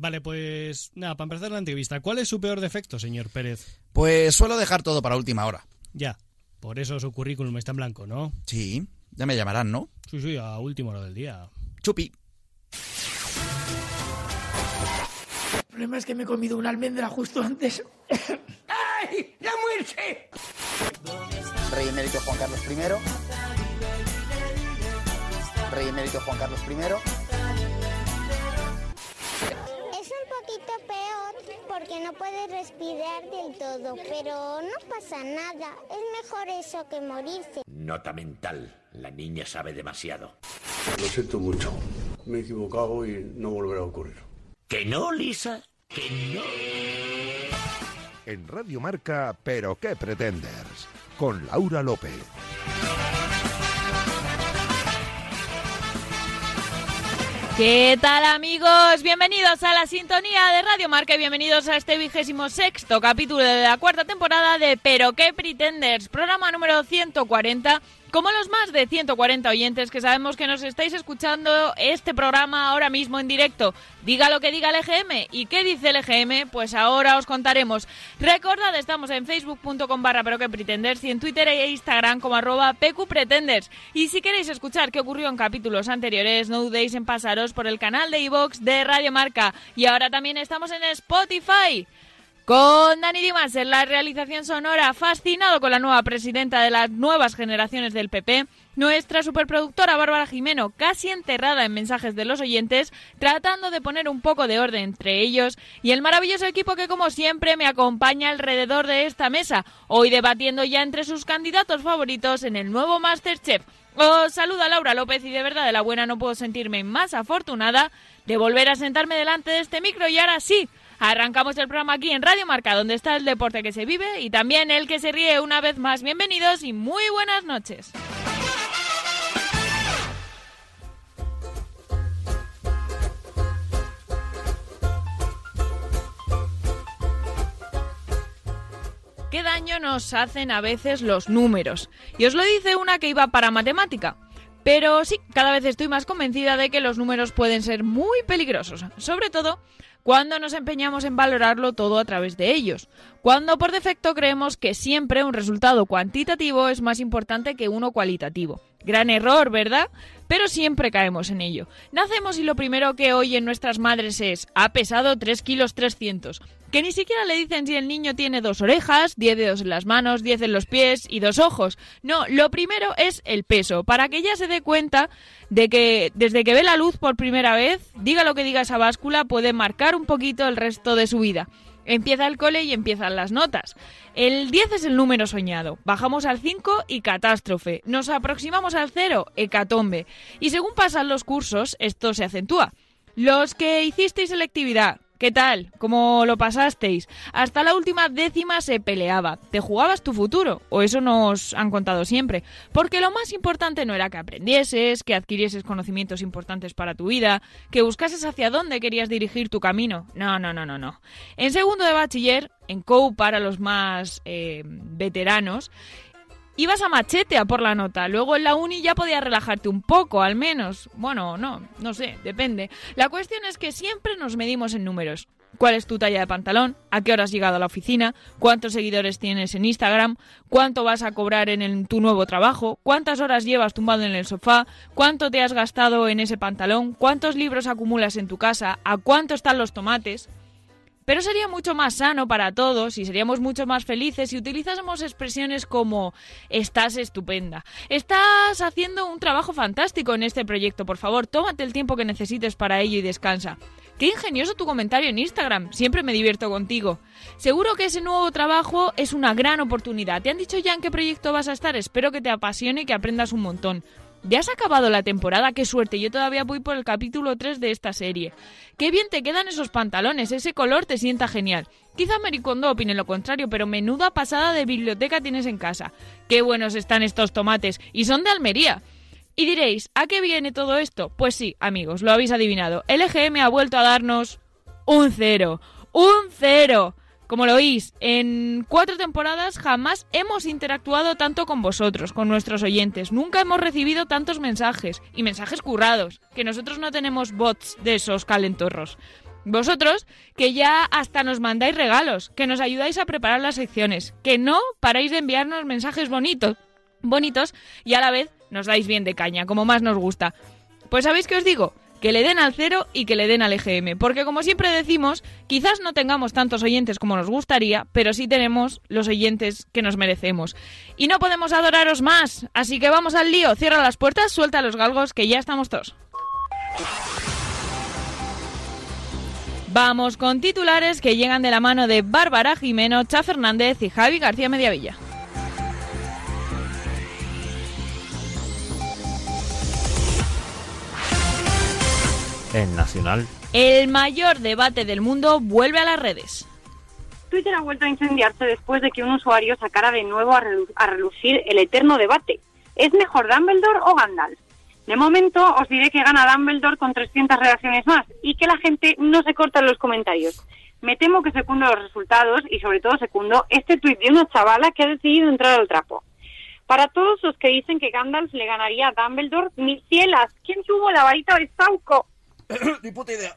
Vale, pues nada, para empezar la entrevista, ¿cuál es su peor defecto, señor Pérez? Pues suelo dejar todo para última hora. Ya, por eso su currículum está en blanco, ¿no? Sí, ya me llamarán, ¿no? Sí, sí, a última hora del día. Chupi. El problema es que me he comido una almendra justo antes. ¡Ay! ¡La muerte! Rey emérito Juan Carlos I. Rey emérito Juan Carlos I. porque no puedes respirar del todo, pero no pasa nada. Es mejor eso que morirse. Nota mental. La niña sabe demasiado. Lo siento mucho. Me he equivocado y no volverá a ocurrir. ¿Que no, Lisa? ¿Que no? En Radio Marca, ¿pero qué pretenders? Con Laura López. ¿Qué tal amigos? Bienvenidos a la sintonía de Radio Marca y bienvenidos a este vigésimo sexto capítulo de la cuarta temporada de Pero qué Pretenders, programa número 140 como los más de 140 oyentes que sabemos que nos estáis escuchando este programa ahora mismo en directo, diga lo que diga el EGM. ¿Y qué dice el EGM? Pues ahora os contaremos. Recordad, estamos en facebook.com barra pero que pretenders y en Twitter e Instagram como arroba pqpretenders. Y si queréis escuchar qué ocurrió en capítulos anteriores, no dudéis en pasaros por el canal de iVox de Radio Marca. Y ahora también estamos en Spotify. Con Dani Dimas en la realización sonora, fascinado con la nueva presidenta de las nuevas generaciones del PP, nuestra superproductora Bárbara Jimeno, casi enterrada en mensajes de los oyentes, tratando de poner un poco de orden entre ellos, y el maravilloso equipo que como siempre me acompaña alrededor de esta mesa, hoy debatiendo ya entre sus candidatos favoritos en el nuevo Masterchef. Os saluda Laura López y de verdad de la buena no puedo sentirme más afortunada de volver a sentarme delante de este micro y ahora sí, Arrancamos el programa aquí en Radio Marca, donde está el deporte que se vive y también el que se ríe una vez más. Bienvenidos y muy buenas noches. ¿Qué daño nos hacen a veces los números? Y os lo dice una que iba para matemática. Pero sí, cada vez estoy más convencida de que los números pueden ser muy peligrosos, sobre todo cuando nos empeñamos en valorarlo todo a través de ellos, cuando por defecto creemos que siempre un resultado cuantitativo es más importante que uno cualitativo. Gran error, ¿verdad? Pero siempre caemos en ello. Nacemos y lo primero que oyen nuestras madres es ha pesado 3 kilos 300, que ni siquiera le dicen si el niño tiene dos orejas, 10 dedos en las manos, 10 en los pies y dos ojos. No, lo primero es el peso, para que ella se dé cuenta de que desde que ve la luz por primera vez, diga lo que diga esa báscula, puede marcar un poquito el resto de su vida. Empieza el cole y empiezan las notas. El 10 es el número soñado. Bajamos al 5 y catástrofe. Nos aproximamos al 0, hecatombe. Y según pasan los cursos, esto se acentúa. Los que hicisteis selectividad, ¿Qué tal? ¿Cómo lo pasasteis? Hasta la última décima se peleaba. ¿Te jugabas tu futuro? O eso nos han contado siempre. Porque lo más importante no era que aprendieses, que adquirieses conocimientos importantes para tu vida, que buscases hacia dónde querías dirigir tu camino. No, no, no, no, no. En segundo de bachiller, en COU para los más eh, veteranos, ibas a machete a por la nota. Luego en la uni ya podías relajarte un poco, al menos. Bueno, no, no sé, depende. La cuestión es que siempre nos medimos en números. ¿Cuál es tu talla de pantalón? ¿A qué hora has llegado a la oficina? ¿Cuántos seguidores tienes en Instagram? ¿Cuánto vas a cobrar en tu nuevo trabajo? ¿Cuántas horas llevas tumbado en el sofá? ¿Cuánto te has gastado en ese pantalón? ¿Cuántos libros acumulas en tu casa? ¿A cuánto están los tomates? Pero sería mucho más sano para todos y seríamos mucho más felices si utilizásemos expresiones como estás estupenda, estás haciendo un trabajo fantástico en este proyecto, por favor, tómate el tiempo que necesites para ello y descansa. Qué ingenioso tu comentario en Instagram, siempre me divierto contigo. Seguro que ese nuevo trabajo es una gran oportunidad. ¿Te han dicho ya en qué proyecto vas a estar? Espero que te apasione y que aprendas un montón. ¿Ya has acabado la temporada? ¡Qué suerte! Yo todavía voy por el capítulo 3 de esta serie. ¡Qué bien te quedan esos pantalones! Ese color te sienta genial. Quizá Mericondo opine lo contrario, pero menuda pasada de biblioteca tienes en casa. ¡Qué buenos están estos tomates! Y son de Almería. Y diréis, ¿a qué viene todo esto? Pues sí, amigos, lo habéis adivinado. El ha vuelto a darnos un cero. ¡Un cero! Como lo oís, en cuatro temporadas jamás hemos interactuado tanto con vosotros, con nuestros oyentes. Nunca hemos recibido tantos mensajes y mensajes currados, que nosotros no tenemos bots de esos calentorros. Vosotros, que ya hasta nos mandáis regalos, que nos ayudáis a preparar las secciones, que no paráis de enviarnos mensajes bonitos, bonitos y a la vez nos dais bien de caña, como más nos gusta. Pues ¿sabéis qué os digo? Que le den al cero y que le den al EGM, porque como siempre decimos, quizás no tengamos tantos oyentes como nos gustaría, pero sí tenemos los oyentes que nos merecemos. Y no podemos adoraros más, así que vamos al lío, cierra las puertas, suelta los galgos, que ya estamos todos. Vamos con titulares que llegan de la mano de Bárbara Jimeno, Cha Fernández y Javi García Mediavilla. En Nacional. El mayor debate del mundo vuelve a las redes. Twitter ha vuelto a incendiarse después de que un usuario sacara de nuevo a, relu- a relucir el eterno debate. ¿Es mejor Dumbledore o Gandalf? De momento os diré que gana Dumbledore con 300 reacciones más y que la gente no se corta en los comentarios. Me temo que secundo los resultados y sobre todo secundo este tuit de una chavala que ha decidido entrar al trapo. Para todos los que dicen que Gandalf le ganaría a Dumbledore, mis cielas, ¿quién tuvo la varita de Sauco? Ni puta idea.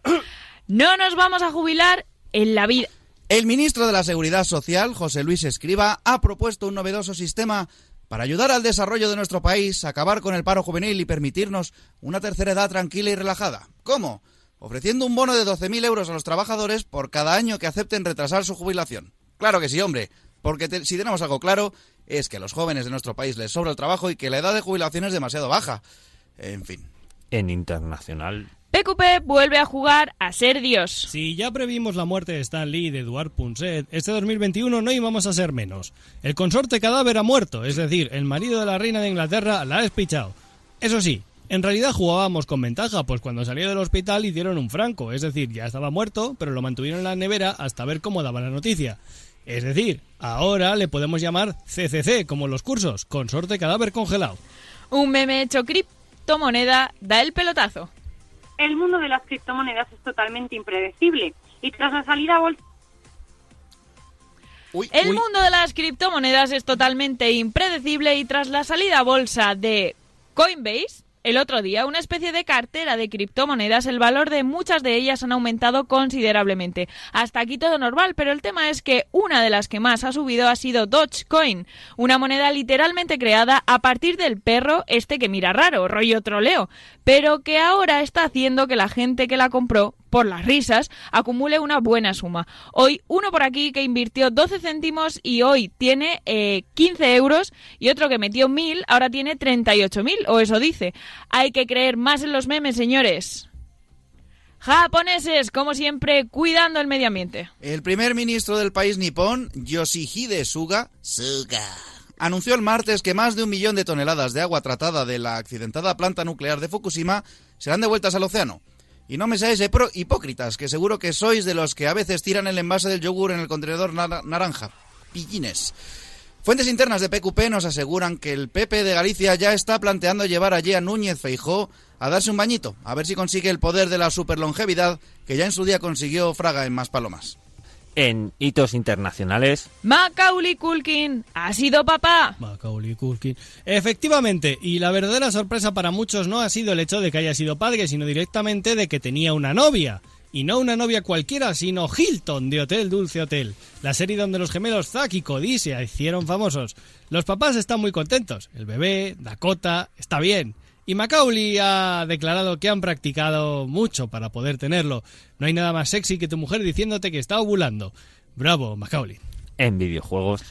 No nos vamos a jubilar en la vida. El ministro de la Seguridad Social, José Luis Escriba, ha propuesto un novedoso sistema para ayudar al desarrollo de nuestro país, acabar con el paro juvenil y permitirnos una tercera edad tranquila y relajada. ¿Cómo? Ofreciendo un bono de 12.000 euros a los trabajadores por cada año que acepten retrasar su jubilación. Claro que sí, hombre, porque te- si tenemos algo claro es que a los jóvenes de nuestro país les sobra el trabajo y que la edad de jubilación es demasiado baja. En fin. En Internacional. PQP vuelve a jugar a ser Dios. Si ya previmos la muerte de Stan Lee y de Eduard Punset, este 2021 no íbamos a ser menos. El consorte cadáver ha muerto, es decir, el marido de la reina de Inglaterra la ha despichado. Eso sí, en realidad jugábamos con ventaja, pues cuando salió del hospital hicieron un franco, es decir, ya estaba muerto, pero lo mantuvieron en la nevera hasta ver cómo daba la noticia. Es decir, ahora le podemos llamar CCC, como los cursos, consorte cadáver congelado. Un meme hecho criptomoneda da el pelotazo. El mundo de las criptomonedas es totalmente impredecible. Y tras la salida a bolsa El mundo de las criptomonedas es totalmente impredecible y tras la salida a bolsa de Coinbase, el otro día, una especie de cartera de criptomonedas, el valor de muchas de ellas han aumentado considerablemente. Hasta aquí todo normal, pero el tema es que una de las que más ha subido ha sido Dogecoin, una moneda literalmente creada a partir del perro este que mira raro, rollo troleo, pero que ahora está haciendo que la gente que la compró por las risas, acumule una buena suma. Hoy uno por aquí que invirtió 12 céntimos y hoy tiene eh, 15 euros y otro que metió 1000 ahora tiene 38.000 o eso dice. Hay que creer más en los memes, señores. Japoneses, como siempre, cuidando el medio ambiente. El primer ministro del país nipón, Yoshihide Suga, Suga, anunció el martes que más de un millón de toneladas de agua tratada de la accidentada planta nuclear de Fukushima serán devueltas al océano. Y no me seáis hipócritas, que seguro que sois de los que a veces tiran el envase del yogur en el contenedor nar- naranja. Pillines. Fuentes internas de PQP nos aseguran que el PP de Galicia ya está planteando llevar allí a Núñez Feijó a darse un bañito, a ver si consigue el poder de la superlongevidad que ya en su día consiguió Fraga en Maspalomas. En hitos internacionales. Macaulay Culkin ha sido papá. Macaulay Culkin. Efectivamente, y la verdadera sorpresa para muchos no ha sido el hecho de que haya sido padre, sino directamente de que tenía una novia. Y no una novia cualquiera, sino Hilton de Hotel Dulce Hotel, la serie donde los gemelos Zack y Cody se hicieron famosos. Los papás están muy contentos. El bebé, Dakota, está bien. Y Macaulay ha declarado que han practicado mucho para poder tenerlo. No hay nada más sexy que tu mujer diciéndote que está ovulando. Bravo, Macaulay. En videojuegos.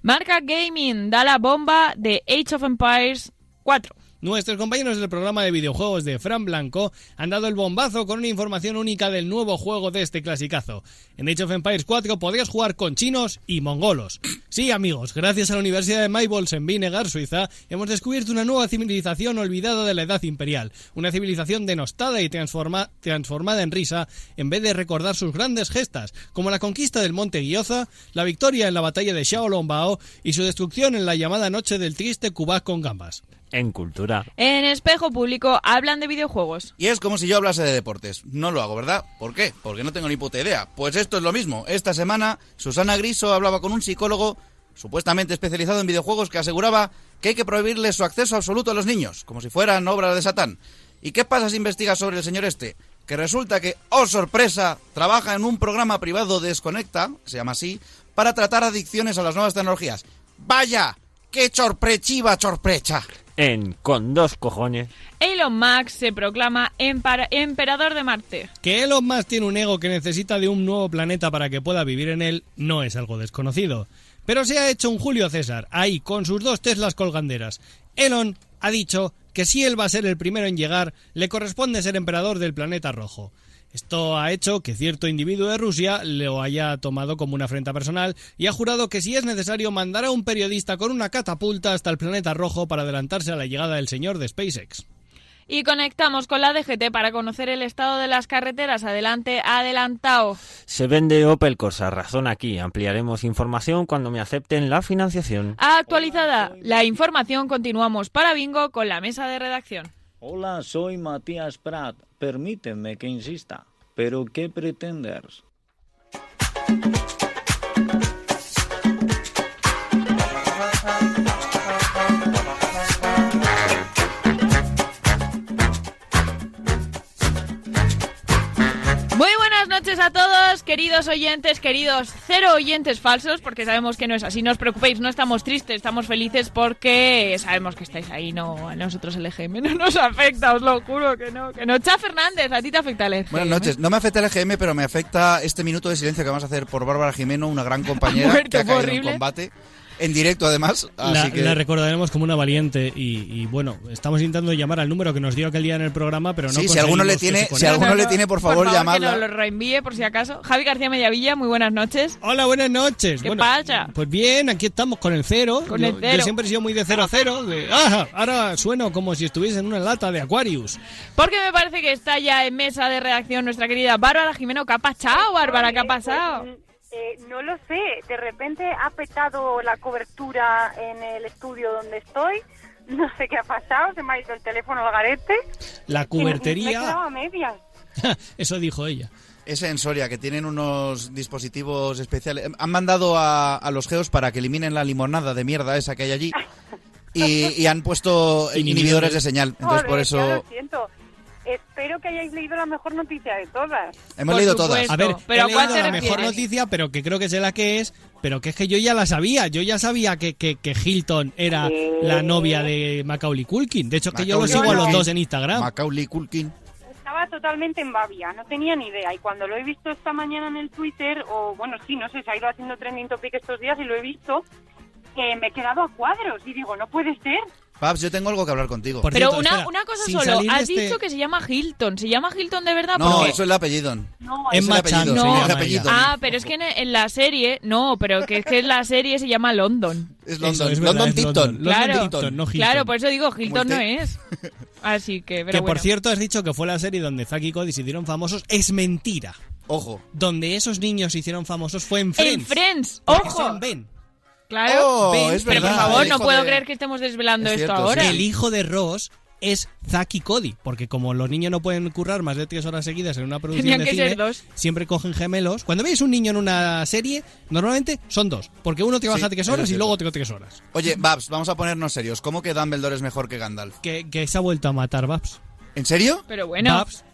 Marca Gaming da la bomba de Age of Empires 4. Nuestros compañeros del programa de videojuegos de Fran Blanco han dado el bombazo con una información única del nuevo juego de este clasicazo. En Age of Empires 4 podrías jugar con chinos y mongolos. Sí, amigos, gracias a la Universidad de Maybols en Vinegar, Suiza, hemos descubierto una nueva civilización olvidada de la edad imperial. Una civilización denostada y transforma- transformada en risa en vez de recordar sus grandes gestas, como la conquista del monte Gyoza, la victoria en la batalla de Xiaolongbao y su destrucción en la llamada noche del triste Kubak con gambas. En cultura. En espejo público hablan de videojuegos. Y es como si yo hablase de deportes. No lo hago, ¿verdad? ¿Por qué? Porque no tengo ni puta idea. Pues esto es lo mismo. Esta semana, Susana Griso hablaba con un psicólogo supuestamente especializado en videojuegos que aseguraba que hay que prohibirles su acceso absoluto a los niños, como si fueran obras de Satán. ¿Y qué pasa si investigas sobre el señor este? que resulta que, oh sorpresa, trabaja en un programa privado Desconecta, se llama así, para tratar adicciones a las nuevas tecnologías. ¡Vaya! ¡Qué chorprechiva chorprecha! En Con dos cojones. Elon Musk se proclama emperador de Marte. Que Elon Musk tiene un ego que necesita de un nuevo planeta para que pueda vivir en él no es algo desconocido. Pero se ha hecho un Julio César, ahí, con sus dos Teslas colganderas. Elon ha dicho que si él va a ser el primero en llegar, le corresponde ser emperador del planeta rojo. Esto ha hecho que cierto individuo de Rusia lo haya tomado como una afrenta personal y ha jurado que si es necesario mandará a un periodista con una catapulta hasta el planeta rojo para adelantarse a la llegada del señor de SpaceX. Y conectamos con la DGT para conocer el estado de las carreteras. Adelante, adelantado. Se vende Opel Corsa, razón aquí. Ampliaremos información cuando me acepten la financiación. Actualizada la información, continuamos para Bingo con la mesa de redacción. Hola, soy Matías Prat. Permíteme que insista. ¿Pero qué pretendes? Buenas noches a todos, queridos oyentes, queridos cero oyentes falsos, porque sabemos que no es así. No os preocupéis, no estamos tristes, estamos felices porque sabemos que estáis ahí. No, a nosotros el EGM no nos afecta, os lo juro que no. Que no. Cha Fernández, a ti te afecta el EGM. Buenas noches. No me afecta el EGM, pero me afecta este minuto de silencio que vamos a hacer por Bárbara Jimeno, una gran compañera muerto, que ha caído en combate. En directo, además. Así La, que... la recordaremos como una valiente y, y, bueno, estamos intentando llamar al número que nos dio aquel día en el programa, pero no Sí, si alguno le que tiene- si alguno le tiene, por favor, que llamadla. nos lo reenvíe por si acaso. Javi García Mediavilla, muy buenas noches. Hola, buenas noches. ¿Qué Bueno, pasa? Pues bien, aquí estamos con el cero. Con yo, el cero. yo siempre he sido muy de cero a cero. de, "Ah, ahora sueno como si estuviese en una lata de Aquarius. Porque me parece que está ya en mesa de redacción nuestra querida Bárbara Jimeno. ¿Qué ha pasado, Bárbara? ¿Qué ha pasado? Eh, no lo sé, de repente ha petado la cobertura en el estudio donde estoy. No sé qué ha pasado, se me ha ido el teléfono al garete. La y Me he quedado cubertería. a medias. Eso dijo ella. Es en Soria, que tienen unos dispositivos especiales. Han mandado a, a los geos para que eliminen la limonada de mierda esa que hay allí. Y, y han puesto Inhibidores. de señal. Entonces, Joder, por ya eso lo siento. Espero que hayáis leído la mejor noticia de todas. hemos Por leído supuesto. todas. A ver, ¿Pero he leído la mejor noticia, pero que creo que sé la que es, pero que es que yo ya la sabía. Yo ya sabía que, que, que Hilton era la novia de Macaulay Culkin. De hecho, que yo lo Macaulay sigo a los dos en Instagram. Macaulay Culkin. Estaba totalmente en babia, no tenía ni idea. Y cuando lo he visto esta mañana en el Twitter, o bueno, sí, no sé, se ha ido haciendo trending topic estos días y lo he visto, eh, me he quedado a cuadros y digo, no puede ser. Paps, yo tengo algo que hablar contigo. Por Pero cierto, una, espera, una cosa sin solo, salir de has este- dicho que se llama Hilton. ¿Se llama Hilton de verdad? No, Porque- eso es el apellido. No, Es el apellido. Es el apellido. Ah, pero es que en, en la serie, no, pero que es que en la serie se llama London. Es Eso, London. es verdad, London es Tipton. London. London Claro. Tipton, no Hilton. Claro, por eso digo, Hilton no Muerte. es. Así que, pero que por bueno. cierto has dicho que fue la serie donde Zack y Cody se hicieron famosos. Es mentira. Ojo. Donde esos niños se hicieron famosos fue en Friends. En Friends, Porque ojo. son Ben. Claro. Oh, es pero verdad. por favor, no puedo de- creer que estemos desvelando Es esto cierto, ahora. sí. El hijo de Ross es Zack y Cody, porque como los niños no pueden currar más de tres horas seguidas en una producción Tenían de que cine, ser dos. siempre cogen gemelos. Cuando veis un niño en una serie, normalmente son dos, porque uno te baja Sí, tres horas y luego otro tres horas. Oye, Babs, vamos a ponernos serios. ¿Cómo que Dumbledore es mejor que Gandalf? Que, que se ha vuelto a matar Babs. ¿En serio? Pero bueno. Babs,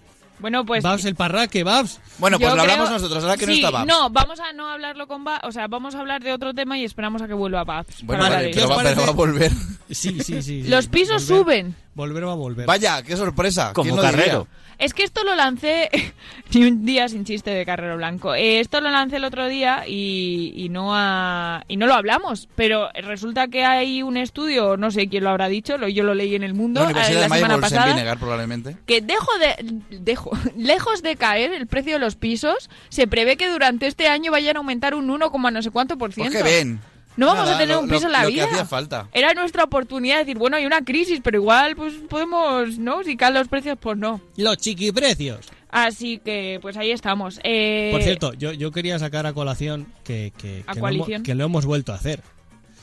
Bueno, pues. Babs el parraque, Babs. Bueno, pues yo lo hablamos creo- nosotros, ahora que no Sí, está Babs. No, vamos a no hablarlo con Babs. O sea, vamos a hablar de otro tema y esperamos a que vuelva Babs. Bueno, para vale, hablar de pero, eso. va, pero va a volver. Sí, sí, sí. sí. Los pisos Volver- suben. Volver va a volver. Vaya, qué sorpresa. Como. Carrero. Es que esto lo lancé ni un día sin chiste de Carrero Blanco. Eh, esto lo lancé el otro día y, y no ha- y no lo hablamos. Pero resulta que hay un estudio, no sé quién lo habrá dicho, lo, yo lo leí en el mundo La eh, Universidad la de semana Maybols en pasada. Vinegar, probablemente. que dejo de, dejo, lejos de caer el precio de los pisos, se prevé que durante este año vayan a aumentar un 1, no sé cuánto por Pues ciento. que ven. No vamos Nada, a tener lo- un piso lo- en la lo que vida. hacía falta. Era nuestra oportunidad de decir, bueno, hay una crisis, pero igual pues podemos, ¿no? Si caen los precios, pues no. Los chiquiprecios. Así que, pues ahí estamos. Eh, Por cierto, yo, yo quería sacar a colación que, que, ¿A que, lo hemos, coalición? que lo hemos vuelto a hacer.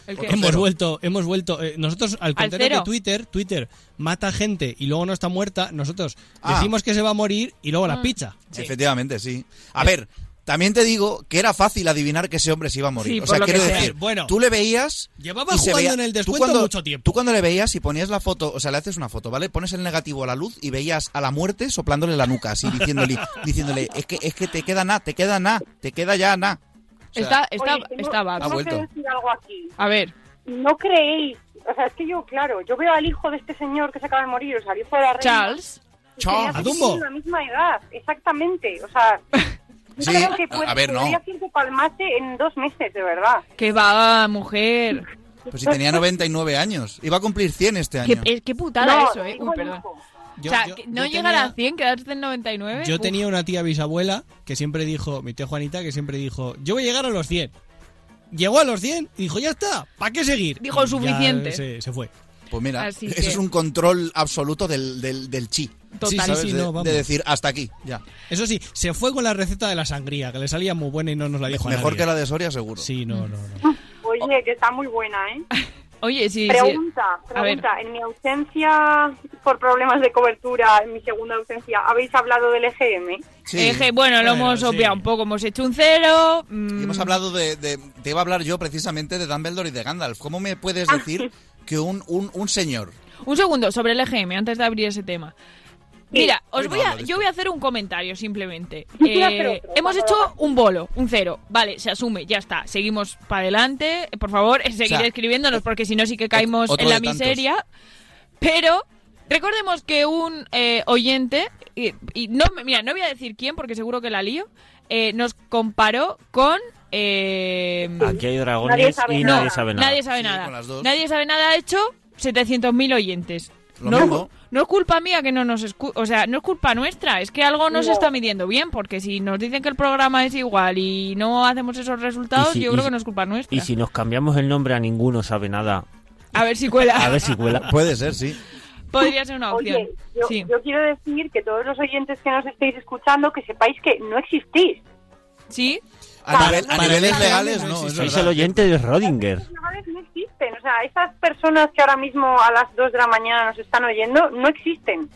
Hemos vuelto, hemos vuelto. eh, nosotros, al contrario cero? que Twitter, Twitter mata gente y luego no está muerta. Nosotros Ah. decimos que se va a morir y luego la Mm. picha. Efectivamente, sí. A ver, También te digo que era fácil adivinar que ese hombre se iba a morir. Sí, o sea, quiero sea. decir, Bueno. tú le veías. Llevaba y se jugando veía- en el tú descuento cuando- mucho tiempo. Tú cuando le veías y ponías la foto, o sea, le haces una foto, ¿vale? Pones el negativo a la luz y veías a la muerte soplándole la nuca, así diciéndole, diciéndole, es que, es que te queda nada, te queda nada, te queda ya nada. O sea, Está, está, Oye, tengo- está tengo que decir algo aquí. A ver, No creéis, o sea, es que yo, claro, yo veo al hijo de este señor que se acaba de morir, o sea, al hijo de la reina. Charles. Charles. la misma edad, exactamente. O sea, Sí, creo que a- puede, a ver, no. palmase en dos meses, de verdad. Que va, mujer. Pues si tenía 99 años. Iba a cumplir 100 este Qué, año. eh, qué putada No, eso, eh. Uy, perdón. Yo- o sea, yo- que no yo llegar tenía- a 100, quedarte en 99. Yo uf. tenía una tía bisabuela que siempre dijo, mi tía Juanita, que siempre dijo, yo voy a llegar a los 100. Llegó a los 100 y dijo, ya está, ¿para qué seguir? Dijo, Y ya suficiente. Se, se fue. Pues mira, Así eso que- es un control absoluto del, del, del chi. Total. Sí, sí, de, no, vamos. de decir, hasta aquí, ya. Eso sí, se fue con la receta de la sangría, que le salía muy buena y no nos la dijo a Mejor nadie. que la de Soria, seguro. Sí, no, no, no. Oye, que está muy buena, ¿eh? Oye, sí, sí. Pregunta, pregunta. En mi ausencia por problemas de cobertura, en mi segunda ausencia, ¿habéis hablado del EGM? Sí. Eje, bueno, lo Bueno, hemos sí. obviado un poco, hemos hecho un cero. mm, Y hemos hablado de, de- Te iba a hablar yo precisamente de Dumbledore y de Gandalf. ¿Cómo me puedes Ah. decir que un, un, un señor... Un segundo, sobre el EGM, antes de abrir ese tema. Mira, os voy a, yo voy a hacer un comentario simplemente. Eh, hemos hecho un bolo, un cero. Vale, se asume, ya está. Seguimos para adelante. Por favor, seguir sea, escribiéndonos porque si no sí que caemos en la miseria. Pero recordemos que un eh, oyente, y, y no, me- mira, no voy a decir quién porque seguro que la lío, eh, nos comparó con... eh, Aquí hay dragones Nadie y nadie sabe nada. Nadie sabe nada. Nadie sabe nada ha hecho 700.000 oyentes. Lo no, mismo. No es culpa mía que no nos escu o sea, no es culpa nuestra, es que algo no, se está midiendo bien, porque si nos dicen que el programa es igual y no hacemos esos resultados, si- yo creo que no es culpa nuestra. Y si nos cambiamos el nombre a ninguno sabe nada, A ver si cuela. a ver si cuela. Puede ser, sí. Podría ser una opción. Oye, yo, sí. yo quiero decir que todos los oyentes que nos estéis escuchando, que sepáis que no existís. ¿Sí? A, nivel- a niveles legales, no Sois el oyente de Rodinger. O sea, esas personas que ahora mismo a las 2 de la mañana nos están oyendo, no existen.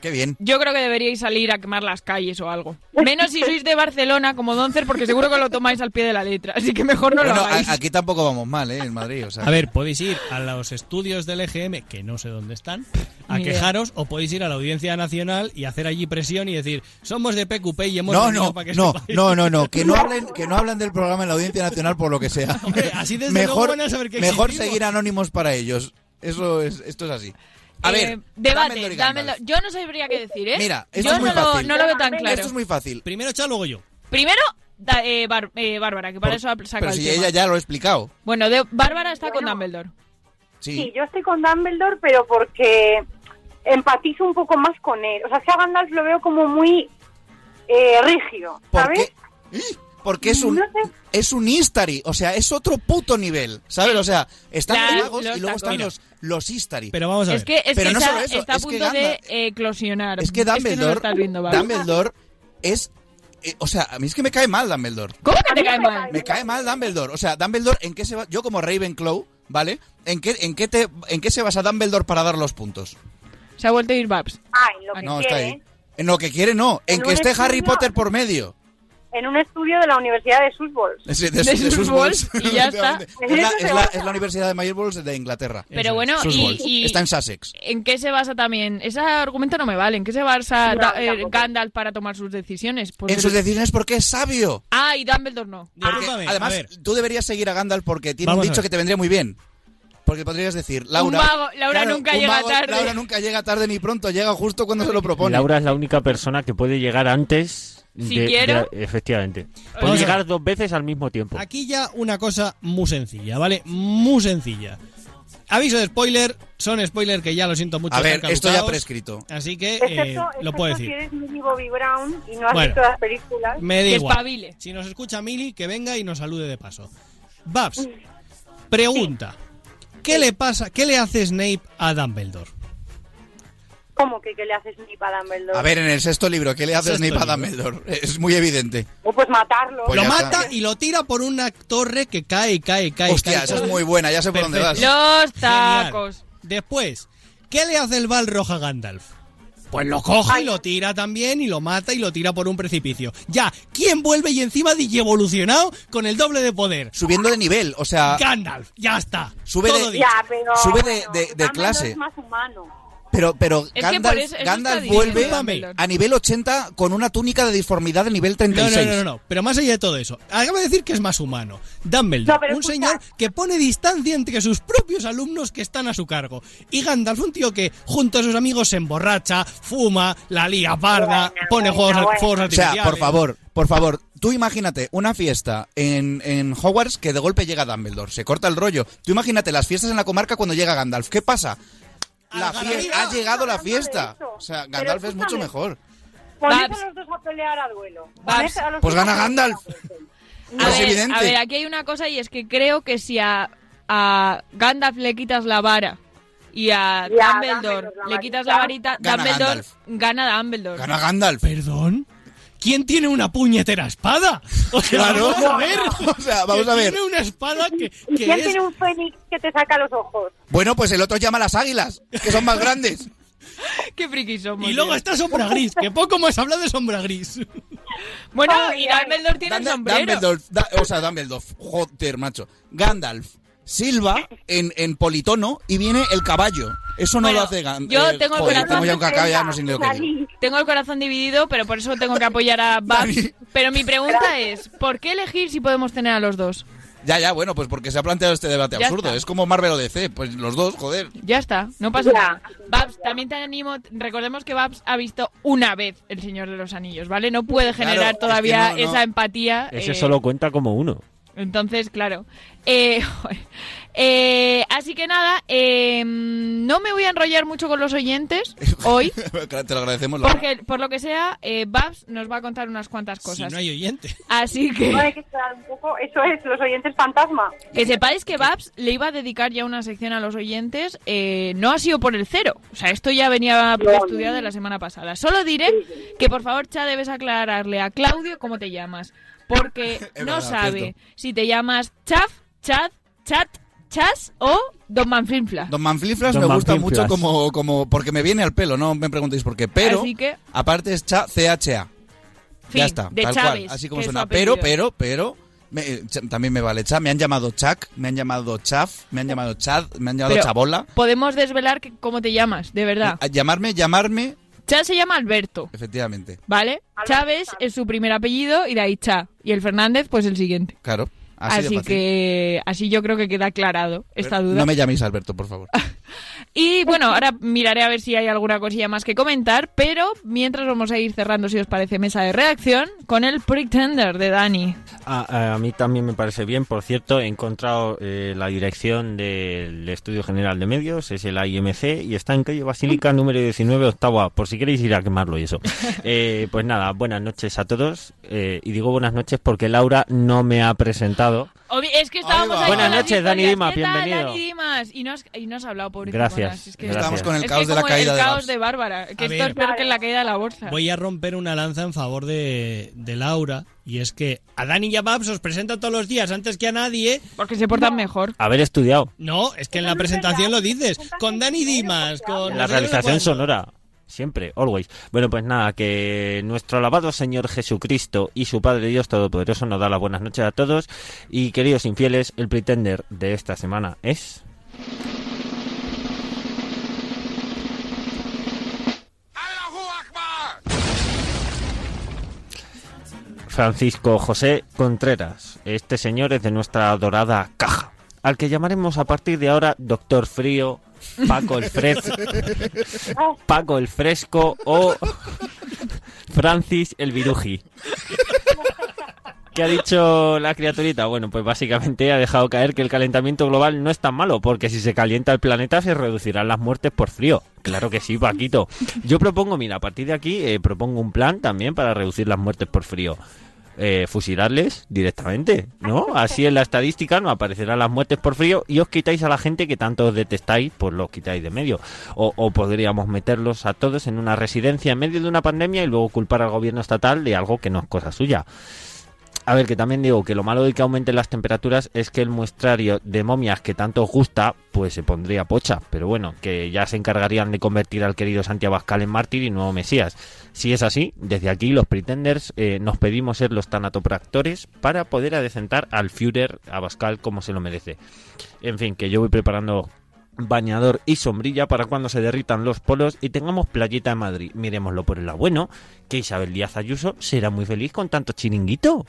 Qué bien. Yo creo que deberíais salir a quemar las calles o algo. Menos si sois de Barcelona como Doncer, porque seguro que lo tomáis al pie de la letra. Así que mejor no lo hagáis. a- aquí tampoco vamos mal, ¿eh? En Madrid, o sea. A ver, podéis ir a los estudios del EGM, que no sé dónde están, a Ni idea. quejaros, o podéis ir a la Audiencia Nacional y hacer allí presión y decir, somos de PQP y hemos No, venido no, para que no, sepáis". no, no, no, que no hablen, que no hablen del programa en la Audiencia Nacional por lo que sea. Hombre, así desde luego mejor, van a saber que mejor existimos. seguir anónimos para ellos. Eso es, esto es así. A Eh, ver, debate, dámelo. Yo no sabría qué decir, ¿eh? Mira, esto Yo es muy no, lo, fácil. no lo veo tan claro. Esto es muy fácil. Primero Chá, luego yo. Primero, da- eh, Bar- eh, Bárbara, que para eso ha sacado Pero el si tema. ella ya lo ha explicado. Bueno, de, Bárbara está con. Dumbledore. Sí. Sí, yo estoy con Dumbledore, pero porque empatizo un poco más con él. O sea, que a Gandalf lo veo como muy eh, rígido, ¿Por ¿sabes? Porque es un, No sé. es un Istari, o sea, es otro puto nivel, ¿sabes? O sea, están Las- los magos los y luego están los, los Istari. Pero vamos a Es ver. que, es Pero que no está, solo eso, está a es que punto de eh, eclosionar. Es que Dumbledore, estás viendo, Bárbara. Dumbledore es... eh, o sea, a mí es que me cae mal Dumbledore. ¿Cómo que te cae me mal? cae Me cae mal Dumbledore. O sea, Dumbledore, ¿en qué se va? Yo como Ravenclaw, ¿vale? ¿En qué, en qué, te, en qué se basa Dumbledore para dar los puntos? Se ha vuelto a ir Babs. Ay, lo que No, está ahí. En lo que quiere, no. En En que esté Harry Potter por medio. En un estudio de la Universidad de Sussex. Es de, De y ya está. Es la, es, la, es la Universidad de Mayor Balls de Inglaterra. Pero bueno, y, y- Está en Sussex. ¿en qué se basa también? Ese argumento no me vale. ¿En qué se basa No, da- eh. Gandalf para tomar sus decisiones? Pues En sus decisiones porque es sabio. Ah, y Dumbledore no. Porque, Discúlpame, a además, tú deberías seguir a Gandalf porque tiene Vamos un dicho que te vendría muy bien. Porque podrías decir, Laura... mago, Laura nunca un llega mago, tarde. Laura nunca llega tarde ni pronto, llega justo cuando se lo propone. Laura es la única persona que puede llegar antes. Si de- quiero. de- efectivamente. Vamos Puede a llegar dos veces al mismo tiempo. Aquí ya una cosa muy sencilla, ¿vale? Muy sencilla. Aviso de spoiler, son spoilers que ya lo siento mucho. A ver, esto ya prescrito. Así que eh, Excepto, lo puedo si decir. eres Millie Bobby Brown y no has Bueno. visto las películas. Me da igual. Si nos escucha Mili, que venga y nos salude de paso. Babs, pregunta. ¿Qué le pasa, qué le hace Snape a Dumbledore? ¿Cómo que qué le haces ni para Dumbledore? A ver, en el sexto libro, ¿qué le haces Sexto Snape a libro. Dumbledore? Es muy evidente. O pues matarlo. Pues lo mata está. y lo tira por una torre que cae, cae, cae. Hostia, cae. esa es muy buena, ya sé por dónde vas. Los Genial. tacos. Después, ¿qué le hace el Balrog a Gandalf? Pues lo coge y lo tira también y lo mata y lo tira por un precipicio. Ya, ¿quién vuelve y encima evolucionado con el doble de poder? Subiendo de nivel, o sea... Gandalf, ya está. Sube Todo de, dicho. Ya, pero... sube de, bueno, de- de Dumbledore clase. es más humano. Pero, pero Es Gandalf, por eso- eso Gandalf vuelve a nivel 80 con una túnica de disformidad de nivel No, 36. no, no, no, no, pero más allá de todo eso, acaba de decir que es más humano. Dumbledore, No, un escucha. señor que pone distancia entre sus propios alumnos que están a su cargo. Y Gandalf, un tío que junto a sus amigos se emborracha, fuma, la lía parda, Bueno, pone bueno, juegos, bueno. O sea, por favor, por favor, tú imagínate una fiesta en, en Hogwarts que de golpe llega Dumbledore, se corta el rollo. Tú imagínate las fiestas en la comarca cuando llega Gandalf. ¿Qué pasa? La fiesta, ha llegado la fiesta. O sea, Gandalf es mucho mejor. Poned Babs. a los dos a pelear a duelo. Babs. Poned a los Pues gana Gandalf. a duelo. A Es ver, evidente. a ver, aquí hay una cosa y es que creo que si a, a Gandalf le quitas la vara y a Dumbledore le quitas la varita, gana Dumbledore Gandalf. gana Dumbledore. Gana Gandalf. ¿Perdón? ¿Quién tiene una puñetera espada? O sea, Claro. vamos a ver. O sea, vamos a ver. Tiene una espada que, ¿Y que quién es... tiene un fénix que te saca los ojos? Bueno, pues el otro llama a las águilas, que son más grandes. Qué friki somos. Y luego tío. está Sombra Gris, que poco hemos hablado de Sombra Gris. Bueno, y. Dumbledore tiene sombrero. Dumbledore, da- o sea, Dumbledore, joder, macho. Gandalf silba en, en politono y viene el caballo. Eso no Bueno, lo hace Gandalf. yo tengo el corazón tengo ya el corazón dividido, pero por eso tengo que apoyar a Babs. Pero mi pregunta es, ¿por qué elegir si podemos tener a los dos? Ya, ya, bueno, pues porque se ha planteado este debate Ya absurdo. está. Es como Marvel o DC, pues los dos, joder. Ya está, no pasa Ya. nada. Babs, también te animo, recordemos que Babs ha visto una vez El Señor de los Anillos, ¿vale? No puede Claro, generar es que todavía no, no. esa empatía. Ese eh, solo cuenta como uno. Entonces, claro. Eh. Eh, así que nada, eh, no me voy a enrollar mucho con los oyentes hoy, Te lo agradecemos. Laura. porque por lo que sea, eh, Babs nos va a contar unas cuantas Si cosas. no hay oyente. Así que... no hay que esperar un poco. Eso es, los oyentes fantasma. Que sepáis que Babs le iba a dedicar ya una sección a los oyentes, eh, no ha sido por el cero. O sea, esto ya venía estudiado de la semana pasada. Solo diré que por favor, Cha, debes aclararle a Claudio cómo te llamas. Porque no verdad, sabe cierto. si te llamas Chaf, Chat, Chat, Chas o Don Manflinfla. Don Manfliflas Don me gusta Manflinflas. mucho como, como porque me viene al pelo, no me preguntéis por qué. Pero, Así que, aparte es cha, CHA. fin, ya está, de tal Chávez, cual, así como suena. Pero, pero, pero, me- eh, también me vale cha. Me han llamado Chuck, me han llamado Chaf, me han llamado Chad, me han llamado Pero- Chabola. Podemos desvelar que- cómo te llamas, de verdad. A llamarme, llamarme, Cha se llama Alberto. efectivamente. ¿Vale? Chávez es su primer apellido y de ahí Cha. Y el Fernández, pues el siguiente. Claro, así, Así, de fácil. que así yo creo que queda aclarado esta Pero duda. No me llaméis Alberto, por favor. Y bueno, ahora miraré a ver si hay alguna cosilla más que comentar, pero mientras vamos a ir cerrando, si os parece, mesa de reacción con el Pretender de Dani. A, a mí también me parece bien. Por cierto, he encontrado eh, la dirección del Estudio General de Medios, es el IMC, y está en calle Basílica número 19, octava, por si queréis ir a quemarlo y eso. Eh, pues nada, buenas noches a todos. eh, y digo buenas noches porque Laura no me ha presentado. Obvi- Es que estábamos ahí Buenas noches, Dani. Dimas, ¿Qué tal, bienvenido. Dani Dimas? Y no has, y no has hablado, pobre Gracias, Es que, gracias. Estamos con el es caos que de la caída el de caos Babs. de Bárbara, que A esto ver. es peor que la caída de la bolsa. Voy a romper una lanza en favor de, de Laura. Y es que a Dani y a Babs os presenta todos los días antes que a nadie. Porque se portan mejor. Haber estudiado No, es que en la presentación lo dices. Con Dani Dimas, con... la realización cuándo. sonora. Siempre, always. Bueno, pues nada, que nuestro alabado Señor Jesucristo y su Padre Dios Todopoderoso nos da las buenas noches a todos. Y queridos infieles, el pretender de esta semana es... Francisco José Contreras. Este señor es de nuestra adorada caja, al que llamaremos a partir de ahora Doctor Frío, Paco el Fresco, Paco el Fresco o Francis el Viruji. ¿Qué ha dicho la criaturita? Bueno, pues básicamente ha dejado caer que el calentamiento global no es tan malo, porque si se calienta el planeta se reducirán las muertes por frío. Claro que sí, Paquito. Yo propongo, mira, a partir de aquí eh, propongo un plan también para reducir las muertes por frío. Eh, fusilarles directamente, ¿no? Así en la estadística no aparecerán las muertes por frío y os quitáis a la gente que tanto os detestáis, pues los quitáis de medio. O, o podríamos meterlos a todos en una residencia en medio de una pandemia y luego culpar al gobierno estatal de algo que no es cosa suya. A ver, que también digo que lo malo de que aumenten las temperaturas es que el muestrario de momias que tanto os gusta, pues se pondría pocha. Pero bueno, que ya se encargarían de convertir al querido Santiago Abascal en mártir y nuevo Mesías. Si es así, desde aquí los Pretenders eh, nos pedimos ser los tanatopractores para poder adecentar al Führer Abascal como se lo merece. En fin, que yo voy preparando bañador y sombrilla para cuando se derritan los polos y tengamos playita en Madrid. Miremoslo por el bueno, que Isabel Díaz Ayuso será muy feliz con tanto chiringuito.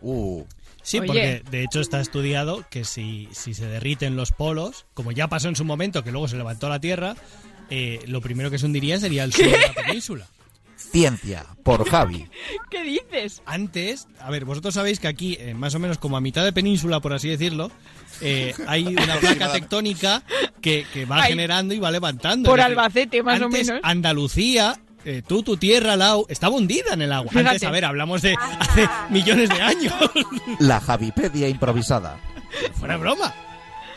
Uh. Sí, Oye. porque de hecho está estudiado que si, si se derriten los polos, como ya pasó en su momento, que luego se levantó la Tierra, eh, lo primero que se hundiría sería el sur de la península. Ciencia, por Javi. ¿Qué dices? Antes, a ver, vosotros sabéis que aquí, eh, más o menos como a mitad de península, por así decirlo, eh, hay una placa tectónica que, que va Ay. generando y va levantando. Por Albacete, más o menos. Fuera, eh, tú, tu tierra, Lau, estaba hundida en el agua. Fíjate. Antes, a ver, hablamos de hace millones de años. La Javipedia improvisada. Fuera broma.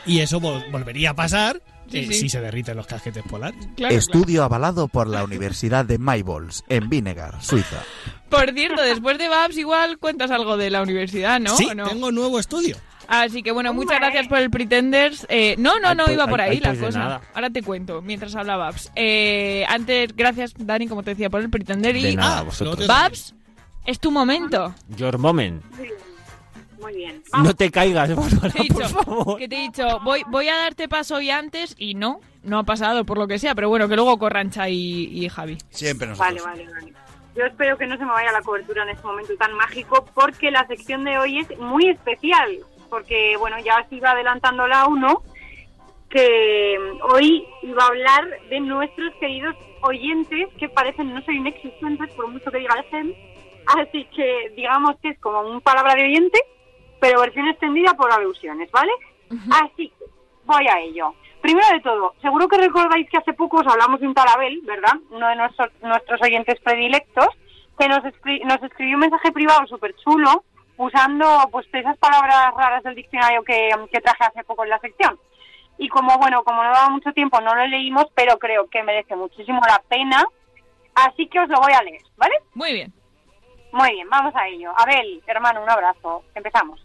Y eso vol- volvería a pasar Sí, eh, sí. si se derriten los casquetes polares. Claro, Estudio avalado por la Universidad de Maybols, en Vinegar, Suiza. Por cierto, después de Babs igual cuentas algo de la universidad, ¿no? Sí, ¿O no? tengo nuevo estudio. Así que bueno, muchas gracias por el Pretenders. Eh, no, no, no pues- iba por ahí la pues cosa. Ahora te cuento, mientras habla Babs. Eh, antes, gracias Dani, como te decía, por el Pretender. Y nada, Ah, vosotros. Babs, es tu momento. Your moment. Muy bien. No te caigas, Bárbara, Te he por dicho, favor. que te he dicho, voy, voy a darte paso hoy antes y no, no ha pasado por lo que sea, pero bueno, que luego Corrancha y, y Javi. Siempre Vale, nosotros. vale, vale. Yo espero que no se me vaya la cobertura en este momento tan mágico porque la sección de hoy es muy especial. Porque, bueno, ya os iba adelantando la uno que hoy iba a hablar de nuestros queridos oyentes que parecen no ser inexistentes por mucho que diga el GEM. Así que digamos que es como un palabra de oyente, pero versión extendida por alusiones, ¿vale? Así que voy a ello. Primero de todo, seguro que recordáis que hace poco os hablamos de un tal Abel, ¿verdad? Uno de nuestros, nuestros oyentes predilectos, que nos, escri- nos escribió un mensaje privado súper chulo usando pues esas palabras raras del diccionario que, que traje hace poco en la sección. Y como, bueno, como no daba mucho tiempo, no lo leímos, pero creo que merece muchísimo la pena. Así que os lo voy a leer, ¿vale? Muy bien. Muy bien, vamos a ello. Abel, hermano, un abrazo. Empezamos.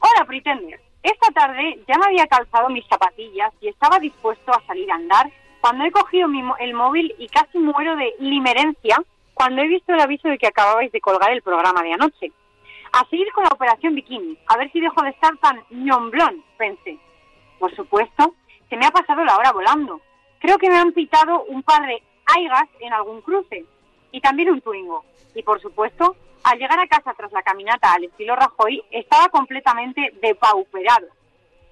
Hola, Pretender. Esta tarde ya me había calzado mis zapatillas y estaba dispuesto a salir a andar cuando he cogido mi el móvil y casi muero de limerencia cuando he visto el aviso de que acababais de colgar el programa de anoche. A seguir con la operación bikini, a ver si dejo de estar tan ñomblón, pensé. Por supuesto, se me ha pasado la hora volando. Creo que me han pitado un par de aigas en algún cruce y también un Twingo. Y por supuesto, al llegar a casa tras la caminata al estilo Rajoy, estaba completamente depauperado.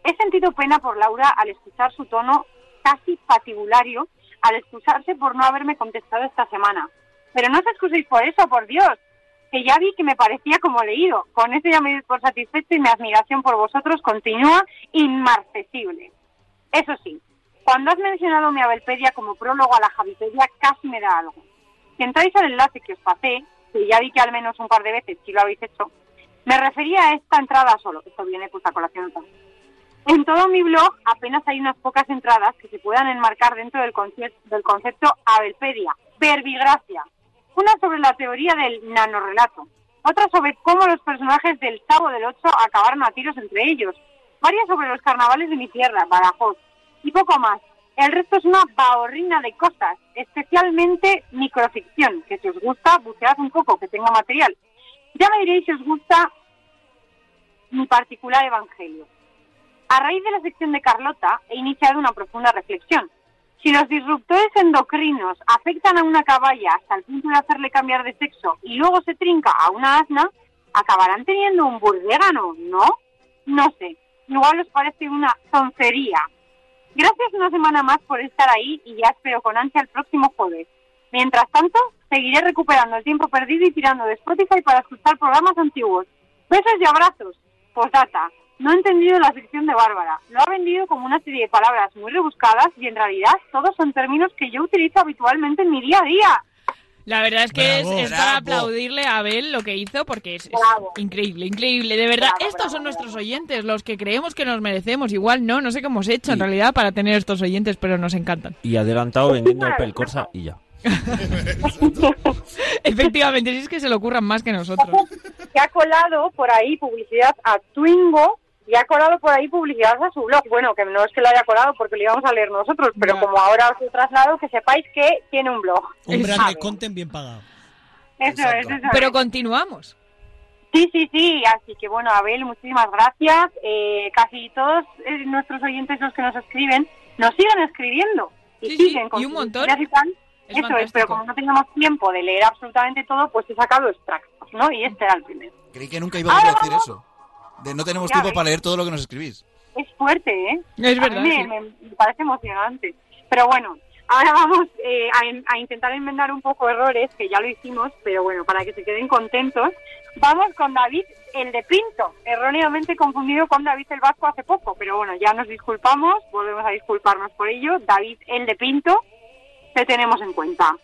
He sentido pena por Laura al escuchar su tono casi patibulario, al excusarse por no haberme contestado esta semana. Pero no os excuséis por eso, por Dios, que ya vi que me parecía como leído. Con eso ya me doy por satisfecho y mi admiración por vosotros continúa inmarcesible. Eso sí, cuando has mencionado mi Abelpedia como prólogo a la Javipedia, casi me da algo. Si entráis al enlace que os pasé, que ya vi que al menos un par de veces sí lo habéis hecho, me refería a esta entrada solo. Esto viene pues a colación también. En todo mi blog apenas hay unas pocas entradas que se puedan enmarcar dentro del, conce- del concepto Abelpedia, verbigracia. Una sobre la teoría del nanorrelato, otra sobre cómo los personajes del Chavo del Ocho acabaron a tiros entre ellos, varias sobre los carnavales de mi tierra, Badajoz, y poco más. El resto es una bahorrina de cosas, especialmente microficción, que si os gusta, bucead un poco, que tenga material. Ya me diréis si os gusta mi particular evangelio. A raíz de la sección de Carlota he iniciado una profunda reflexión. Si los disruptores endocrinos afectan a una caballa hasta el punto de hacerle cambiar de sexo y luego se trinca a una asna, acabarán teniendo un burdégano, ¿no? No sé, igual os parece una tontería. Gracias una semana más por estar ahí y ya espero con ansia el próximo jueves. Mientras tanto, seguiré recuperando el tiempo perdido y tirando de Spotify para escuchar programas antiguos. Besos y abrazos. Postdata. No he entendido la sección de Bárbara. Lo ha vendido como una serie de palabras muy rebuscadas y en realidad todos son términos que yo utilizo habitualmente en mi día a día. La verdad es que es- Bravo, es, para bravo. aplaudirle a Abel lo que hizo porque es, increíble, increíble. De verdad, Bravo, estos son bravo, nuestros oyentes, los que creemos que nos merecemos. Igual no, no sé qué hemos hecho en realidad para tener estos oyentes, pero nos encantan. Y adelantado vendiendo el Pel Corsa y ya. Efectivamente, si es que se le ocurran más que nosotros. que ha colado por ahí publicidad a Twingo y ha colado por ahí publicidad a su blog. Bueno, que no es que lo haya colado porque lo íbamos a leer nosotros, pero como ahora os he trasladado, que sepáis que tiene un blog. Un brand de content bien pagado. Eso es, eso es. Pero continuamos. Sí, sí, sí. Así que bueno, Abel, muchísimas gracias. Eh, casi todos eh, nuestros oyentes, los que nos escriben, nos siguen escribiendo. Y Sí, sí, siguen con y un montón. y. Es Eso es, pero como no teníamos tiempo de leer absolutamente todo, pues he sacado extractos, ¿no? Y este era el primero. Creí que nunca íbamos a decir eso. De no tenemos Ya tiempo ves. para leer todo lo que nos escribís. Es fuerte, ¿eh? Es A verdad, mí me, sí. me- me parece emocionante. Pero bueno, ahora vamos eh, a, a intentar enmendar un poco errores, que ya lo hicimos, pero bueno, para que se queden contentos. Vamos con David, el de Pinto, erróneamente confundido con David el Vasco hace poco, pero bueno, ya nos disculpamos, volvemos a disculparnos por ello. David, el de Pinto, te tenemos en cuenta.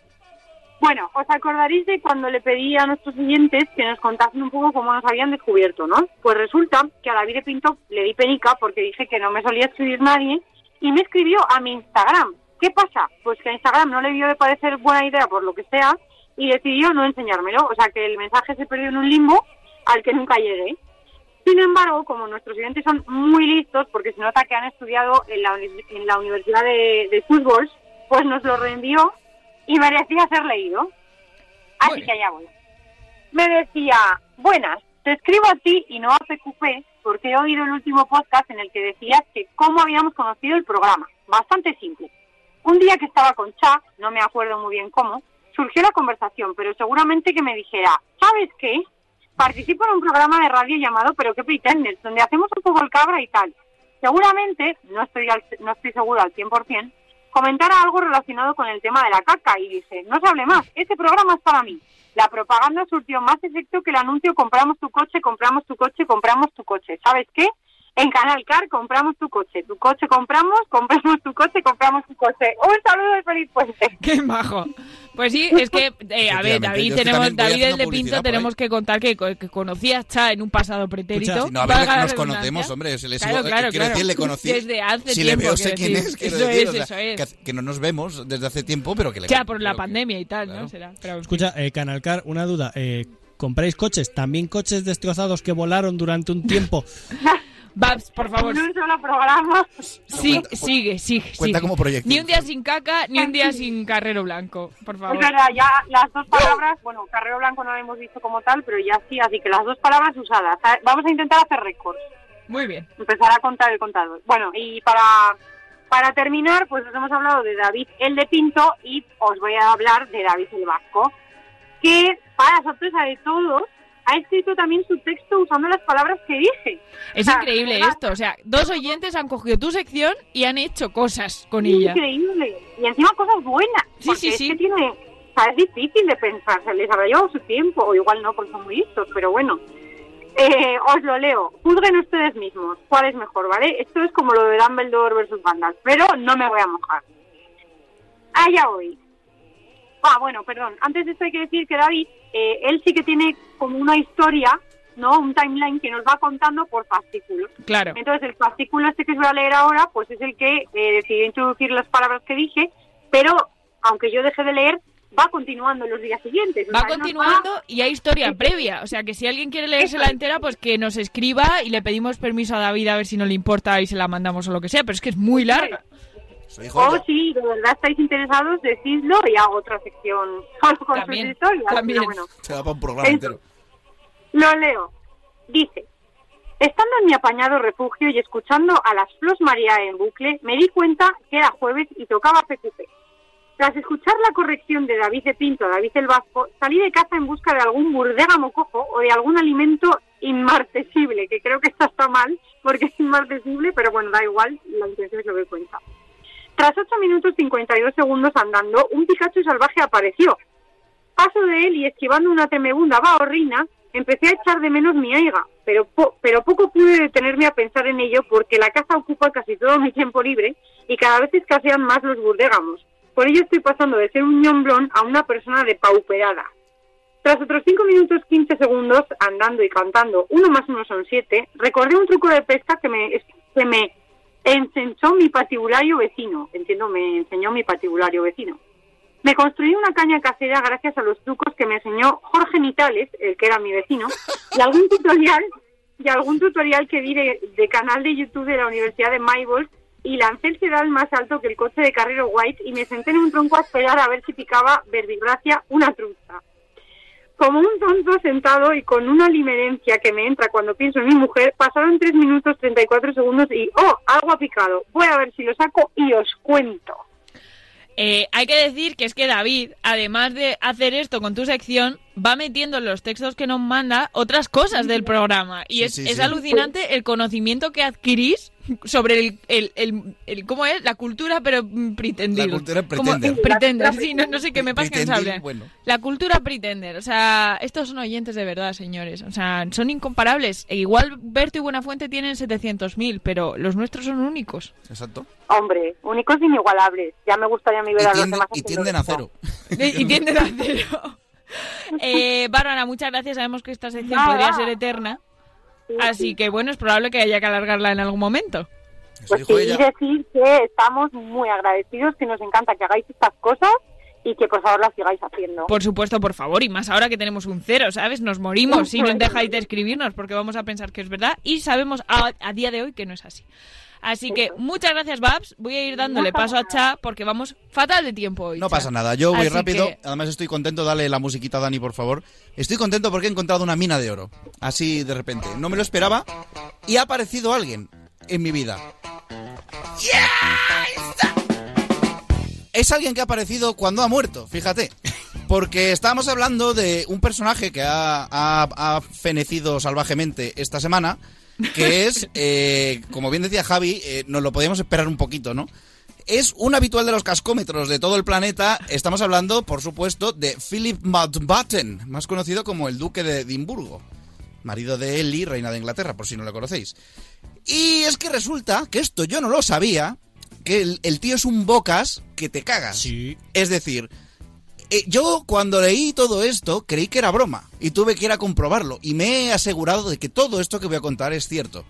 Bueno, os acordaréis de cuando le pedí a nuestros oyentes que nos contasen un poco cómo nos habían descubierto, ¿no? Pues resulta que a David de Pinto le di penica porque dije que no me solía escribir nadie y me escribió a mi Instagram. ¿Qué pasa? Pues que a Instagram no le vio de parecer buena idea por lo que sea y decidió no enseñármelo. O sea que el mensaje se perdió en un limbo al que nunca llegué. Sin embargo, como nuestros oyentes son muy listos, porque se nota que han estudiado en la, en la Universidad de, de Fútbol, pues nos lo reenvió y merecía ser leído. Así que allá voy. Me decía, buenas, te escribo a ti y no a PQP porque he oído el último podcast en el que decías que cómo habíamos conocido el programa. Bastante simple. Un día que estaba con Cha, no me acuerdo muy bien cómo, surgió la conversación, pero seguramente que me dijera, ¿sabes qué? Participo en un programa de radio llamado Pero qué pretendes, donde hacemos un poco el cabra y tal. Seguramente, no estoy, al- no estoy seguro al 100%, comentara algo relacionado con el tema de la caca y dije, no se hable más, este programa es para mí. La propaganda surtió más efecto que el anuncio compramos tu coche, compramos tu coche, compramos tu coche. ¿Sabes qué? En Canal Car compramos tu coche, tu coche compramos, compramos tu coche, compramos tu coche. Un saludo de feliz puente. Qué majo. Pues sí, es que, eh, a ver, David, que tenemos, David el de Pinto, tenemos que contar que, que conocía a Cha en un pasado pretérito. Escucha, si no, a ver, la nos conocemos, hombre. Se le Claro, sigo- claro, quiero claro. decir, le conocí. Desde hace si tiempo, le veo, sé quién decir. es, quiero Eso decir. es, o sea, eso es. Que, que no nos vemos desde hace tiempo, pero que le Ya, por la creo que- pandemia y tal, ¿no? Será. Pero, Escucha, eh, Canalcar, una duda. Eh, ¿Compráis coches? ¿También coches destrozados que volaron durante un tiempo? Babs, por favor. En un solo programa. Sí, sigue, sigue, Cuenta sigue. como proyecto. Ni un día sin caca, ni un día sin carrero blanco, por favor. Es verdad, ya las dos palabras, bueno, Carrero Blanco no lo hemos visto como tal, pero ya sí, así que las dos palabras usadas. Vamos a intentar hacer récords. Muy bien. empezar a contar el contador. Bueno, y para, para terminar, pues os hemos hablado de David el de Pinto y os voy a hablar de David el Vasco, que para sorpresa de todos ha escrito también su texto usando las palabras que dije. Es O sea, increíble esto, o sea, dos oyentes han cogido tu sección y han hecho cosas con ella. Increíble. Y encima cosas buenas. Sí, porque sí, es sí. que tiene... O sea, es difícil de pensar, se les habrá llevado su tiempo, o igual no, porque son muy listos, pero bueno. Eh, os lo leo. Juzguen ustedes mismos cuál es mejor, ¿vale? Esto es como lo de Dumbledore versus Gandalf, pero no me voy a mojar. Allá voy. Ah, bueno, perdón. Antes de esto hay que decir que David, eh, él sí que tiene como una historia, ¿no? Un timeline que nos va contando por fascículos. Claro. Entonces, el fascículo este que os voy a leer ahora, pues es el que eh, decidió introducir las palabras que dije, pero aunque yo deje de leer, va continuando en los días siguientes. O Va sea, continuando y hay historia previa. O sea, que si alguien quiere leérsela entera, pues que nos escriba y le pedimos permiso a David a ver si no le importa y se la mandamos o lo que sea. Pero es que es muy larga. O si de verdad estáis interesados, decidlo y hago otra sección solo con También, sus historias. también. bueno. Se da para un programa entero. Lo leo. Dice, estando en mi apañado refugio y escuchando a las Flos María en bucle, me di cuenta que era jueves y tocaba PQP. Tras escuchar la corrección de David de Pinto a David el Vasco, salí de casa en busca de algún burdégamo cojo o de algún alimento inmartesible, que creo que esto está mal porque es inmartesible, pero bueno, da igual, la intención es lo que cuenta. Tras 8 minutos 52 segundos andando, un Pikachu salvaje apareció. Paso de él y esquivando una temegunda bahorrina, empecé a echar de menos mi aiga, pero, pero poco pude detenerme a pensar en ello porque la caza ocupa casi todo mi tiempo libre y cada vez escasean más los burdégamos. Por ello estoy pasando de ser un ñomblón a una persona depauperada. Tras otros 5 minutos 15 segundos andando y cantando, uno más uno son siete, recordé un truco de pesca que me, que me ensenchó mi patibulario vecino. Entiendo, me enseñó mi patibulario vecino. Me construí una caña casera gracias a los trucos que me enseñó Jorge Nitales, el que era mi vecino, y algún tutorial y algún tutorial que vi de, de canal de YouTube de la Universidad de Maybold y lancé el sedal más alto que el coche de Carrero White y me senté en un tronco a esperar a ver si picaba verbigracia una truza. Como un tonto sentado y con una limerencia que me entra cuando pienso en mi mujer, pasaron 3 minutos 34 segundos y ¡oh! Algo ha picado. Voy a ver si lo saco y os cuento. Eh, hay que decir que es que David, además de hacer esto con tu sección, va metiendo en los textos que nos manda otras cosas del programa. Y Sí, es, sí, es sí. alucinante el conocimiento que adquirís sobre el, el, el- el- ¿cómo es? La cultura, pero mm, pretender. La cultura Como- pretender. pretender, sí, no, no sé qué me pasa que bueno. La cultura pretender. O sea, estos son oyentes de verdad, señores. O sea, son incomparables. E igual Berto y Buenafuente tienen 700.000, pero los nuestros son únicos. Exacto. Hombre, únicos e inigualables. Ya me gustaría a mí ver a los demás. y tienden a cero. Y tienden a cero. Eh, Bárbara, muchas gracias. Sabemos que esta sección Nada. podría ser eterna. Así que bueno, es probable que haya que alargarla en algún momento. Pues sí, y decir que estamos muy agradecidos, que nos encanta que hagáis estas cosas y que por favor las sigáis haciendo. Por supuesto, por favor, y más ahora que tenemos un cero, ¿sabes? Nos morimos si no dejáis de escribirnos porque vamos a pensar que es verdad y sabemos a, a día de hoy que no es así. Así que muchas gracias, Babs. Voy a ir dándole paso a Cha porque vamos fatal de tiempo hoy. No Cha. pasa nada, yo voy Así rápido. que- Además estoy contento, dale la musiquita a Dani, por favor. Estoy contento porque he encontrado una mina de oro. Así de repente. No me lo esperaba. Y ha aparecido alguien en mi vida. Es alguien que ha aparecido cuando ha muerto, fíjate. Porque estábamos hablando de un personaje que ha, ha- ha fenecido salvajemente esta semana, que es, eh, como bien decía Javi, eh, nos lo podíamos esperar un poquito, ¿no? Es un habitual de los cascómetros de todo el planeta. Estamos hablando, por supuesto, de Philip Mountbatten, más conocido como el Duque de Edimburgo, marido de Ellie, reina de Inglaterra, por si no lo conocéis. Y es que resulta que esto yo no lo sabía, que el, el tío es un bocas que te cagas. Es decir, eh, yo cuando leí todo esto creí que era broma y tuve que ir a comprobarlo y me he asegurado de que todo esto que voy a contar es cierto.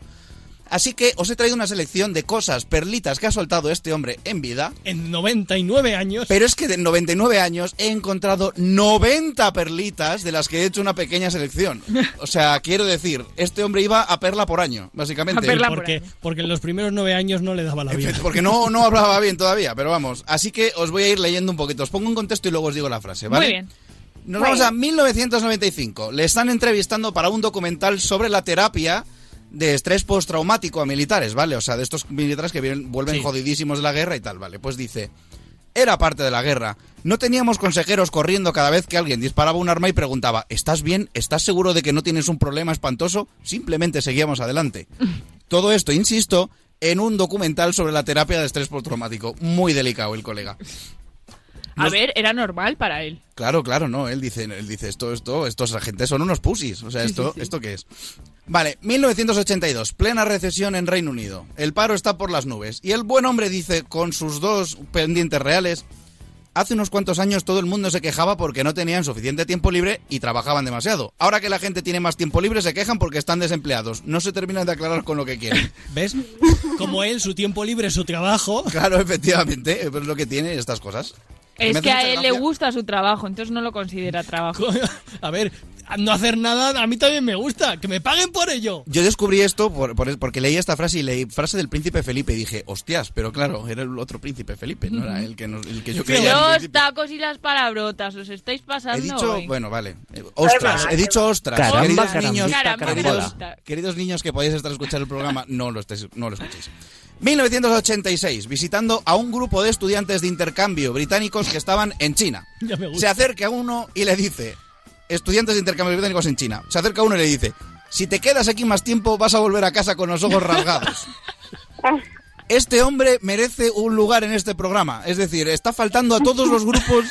Así que os he traído una selección de cosas, perlitas que ha soltado este hombre en vida. En 99 años. Pero es que de 99 años he encontrado 90 perlitas de las que he hecho una pequeña selección. O sea, quiero decir, este hombre iba a perla por año, básicamente. porque, porque en los primeros nueve años no le daba la vida. Porque no, no hablaba bien todavía, pero vamos. Así que os voy a ir leyendo un poquito. Os pongo un contexto y luego os digo la frase, ¿vale? Muy bien. Nos Muy vamos a bien. 1995. Le están entrevistando para un documental sobre la terapia de estrés postraumático a militares, ¿vale? O sea, de estos militares que vienen, vuelven Sí. jodidísimos de la guerra y tal, ¿vale? Pues dice, era parte de la guerra. No teníamos consejeros corriendo cada vez que alguien disparaba un arma y preguntaba, ¿estás bien? ¿Estás seguro de que no tienes un problema espantoso? Simplemente seguíamos adelante. Todo esto, insisto, en un documental sobre la terapia de estrés postraumático. Muy delicado el colega. A ver, era normal para él. Claro, claro, no. Él dice, él dice esto, esto, estos agentes son unos pusis. O sea, Sí, esto, sí, sí. ¿esto qué es? Vale, 1982, plena recesión en Reino Unido. El paro está por las nubes. Y el buen hombre dice, con sus dos pendientes reales, hace unos cuantos años todo el mundo se quejaba porque no tenían suficiente tiempo libre y trabajaban demasiado. Ahora que la gente tiene más tiempo libre se quejan porque están desempleados. No se terminan de aclarar con lo que quieren. ¿Ves? Como él, su tiempo libre es su trabajo. Claro, efectivamente, es lo que tiene estas cosas. Es que a él le gusta su trabajo, entonces no lo considera trabajo. A ver, no hacer nada a mí también me gusta. Que me paguen por ello. Yo descubrí esto por- por- porque leí esta frase y leí frase del príncipe Felipe y dije, hostias, pero claro, era el otro príncipe Felipe, no era el que, nos- el que yo creía. Los tacos y las palabrotas, os estáis pasando He dicho, hoy. bueno, vale. Eh, Ostras, he dicho ostras. Caramba, queridos niños, queridos, queridos niños que podéis estar escuchando el programa, no lo, estéis, no lo escuchéis. 1986, visitando a un grupo de estudiantes de intercambio británicos que estaban en China. Ya me gusta. Se acerca uno y le dice, estudiantes de intercambio británicos en China, se acerca uno y le dice, si te quedas aquí más tiempo vas a volver a casa con los ojos rasgados. Este hombre merece un lugar en este programa, es decir, está faltando a todos los grupos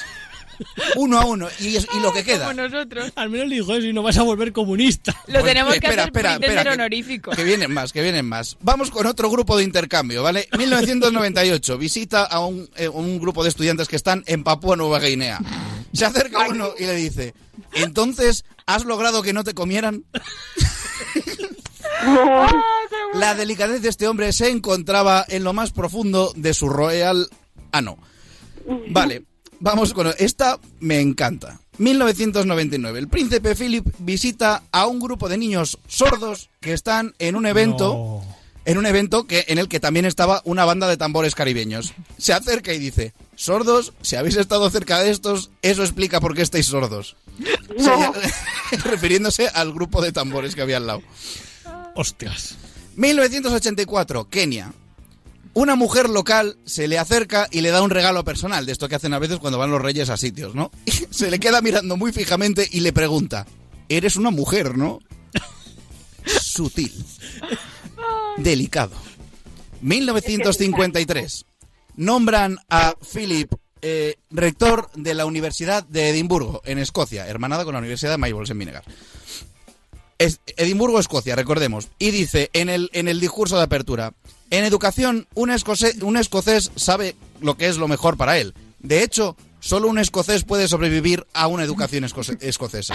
uno a uno y, es- y lo que queda. Como nosotros. Al menos le dijo eso y no vas a volver comunista. Lo tenemos que espera, hacer espera, espera, que- honorífico. Que vienen más, que vienen más. Vamos con otro grupo de intercambio, ¿vale? 1998, visita a un, eh, un grupo de estudiantes que están en Papúa Nueva Guinea. Se acerca uno y le dice, entonces, ¿has logrado que no te comieran? La delicadez de este hombre se encontraba en lo más profundo de su royal ano. Vale. Vamos con esta, me encanta. 1999. El príncipe Philip visita a un grupo de niños sordos que están en un evento, en un evento que en el que también estaba una banda de tambores caribeños. Se acerca y dice: "Sordos, si habéis estado cerca de estos, eso explica por qué estáis sordos." Refiriéndose al grupo de tambores que había al lado. Hostias. 1984, Kenia. Una mujer local se le acerca y le da un regalo personal, de esto que hacen a veces cuando van los reyes a sitios, ¿no? Y se le queda mirando muy fijamente y le pregunta, eres una mujer, ¿no? Sutil. Delicado. 1953. Nombran a Philip eh, rector de la Universidad de Edimburgo, en Escocia, hermanada con la Universidad de Maybols, en Vinegar. Es Edimburgo, Escocia, recordemos. Y dice en el, en el discurso de apertura, en educación un escocés, un escocés sabe lo que es lo mejor para él. De hecho, solo un escocés puede sobrevivir a una educación escoce- escocesa.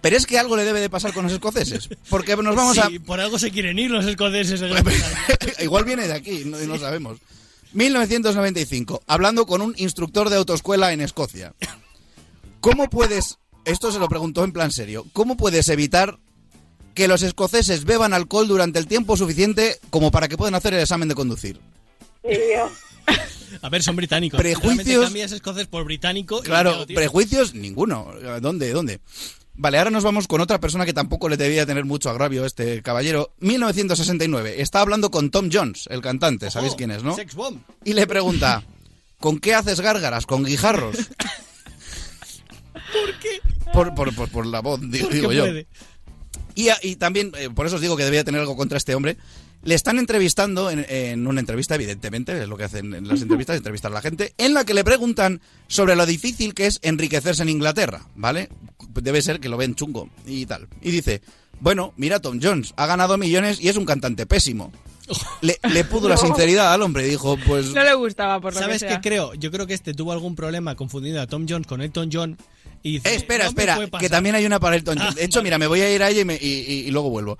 Pero es que algo le debe de pasar con los escoceses. Porque nos vamos a... Sí, por algo se quieren ir los escoceses. Bretaña. Igual viene de aquí, no, no sabemos. 1995, hablando con un instructor de autoescuela en Escocia. ¿Cómo puedes, esto se lo preguntó en plan serio, ¿cómo puedes evitar que los escoceses beban alcohol durante el tiempo suficiente como para que puedan hacer el examen de conducir? A ver, son británicos. Prejuicios- cambias escocés por británico. Claro, prejuicios, ninguno. ¿Dónde? ¿Dónde? Vale, ahora nos vamos con otra persona que tampoco le debía tener mucho agravio a este caballero. 1969. Está hablando con Tom Jones, el cantante. ¿Sabéis ojo, quién es, no? Sex bomb. Y le pregunta, ¿con qué haces gárgaras? ¿Con guijarros? ¿Por qué? Por, por, por, por la voz, digo, yo. puede. Y, a- y también, eh, por eso os digo que debía tener algo contra este hombre. Le están entrevistando en, en una entrevista, evidentemente, es lo que hacen en las entrevistas, entrevistar a la gente, en la que le preguntan sobre lo difícil que es enriquecerse en Inglaterra, ¿vale? Debe ser que lo ven chungo y tal. Y dice, bueno, mira Tom Jones, ha ganado millones y es un cantante pésimo. Le, le pudo la sinceridad al hombre, dijo, pues... No le gustaba, por lo ¿Sabes que qué creo? Yo creo que este tuvo algún problema confundiendo a Tom Jones con Elton John. Y dice, Eh, espera, "No me espera, puede pasar". que también hay una para Elton John. Ah, De hecho, vale. mira, me voy a ir a ella y, me- y- y- y luego vuelvo.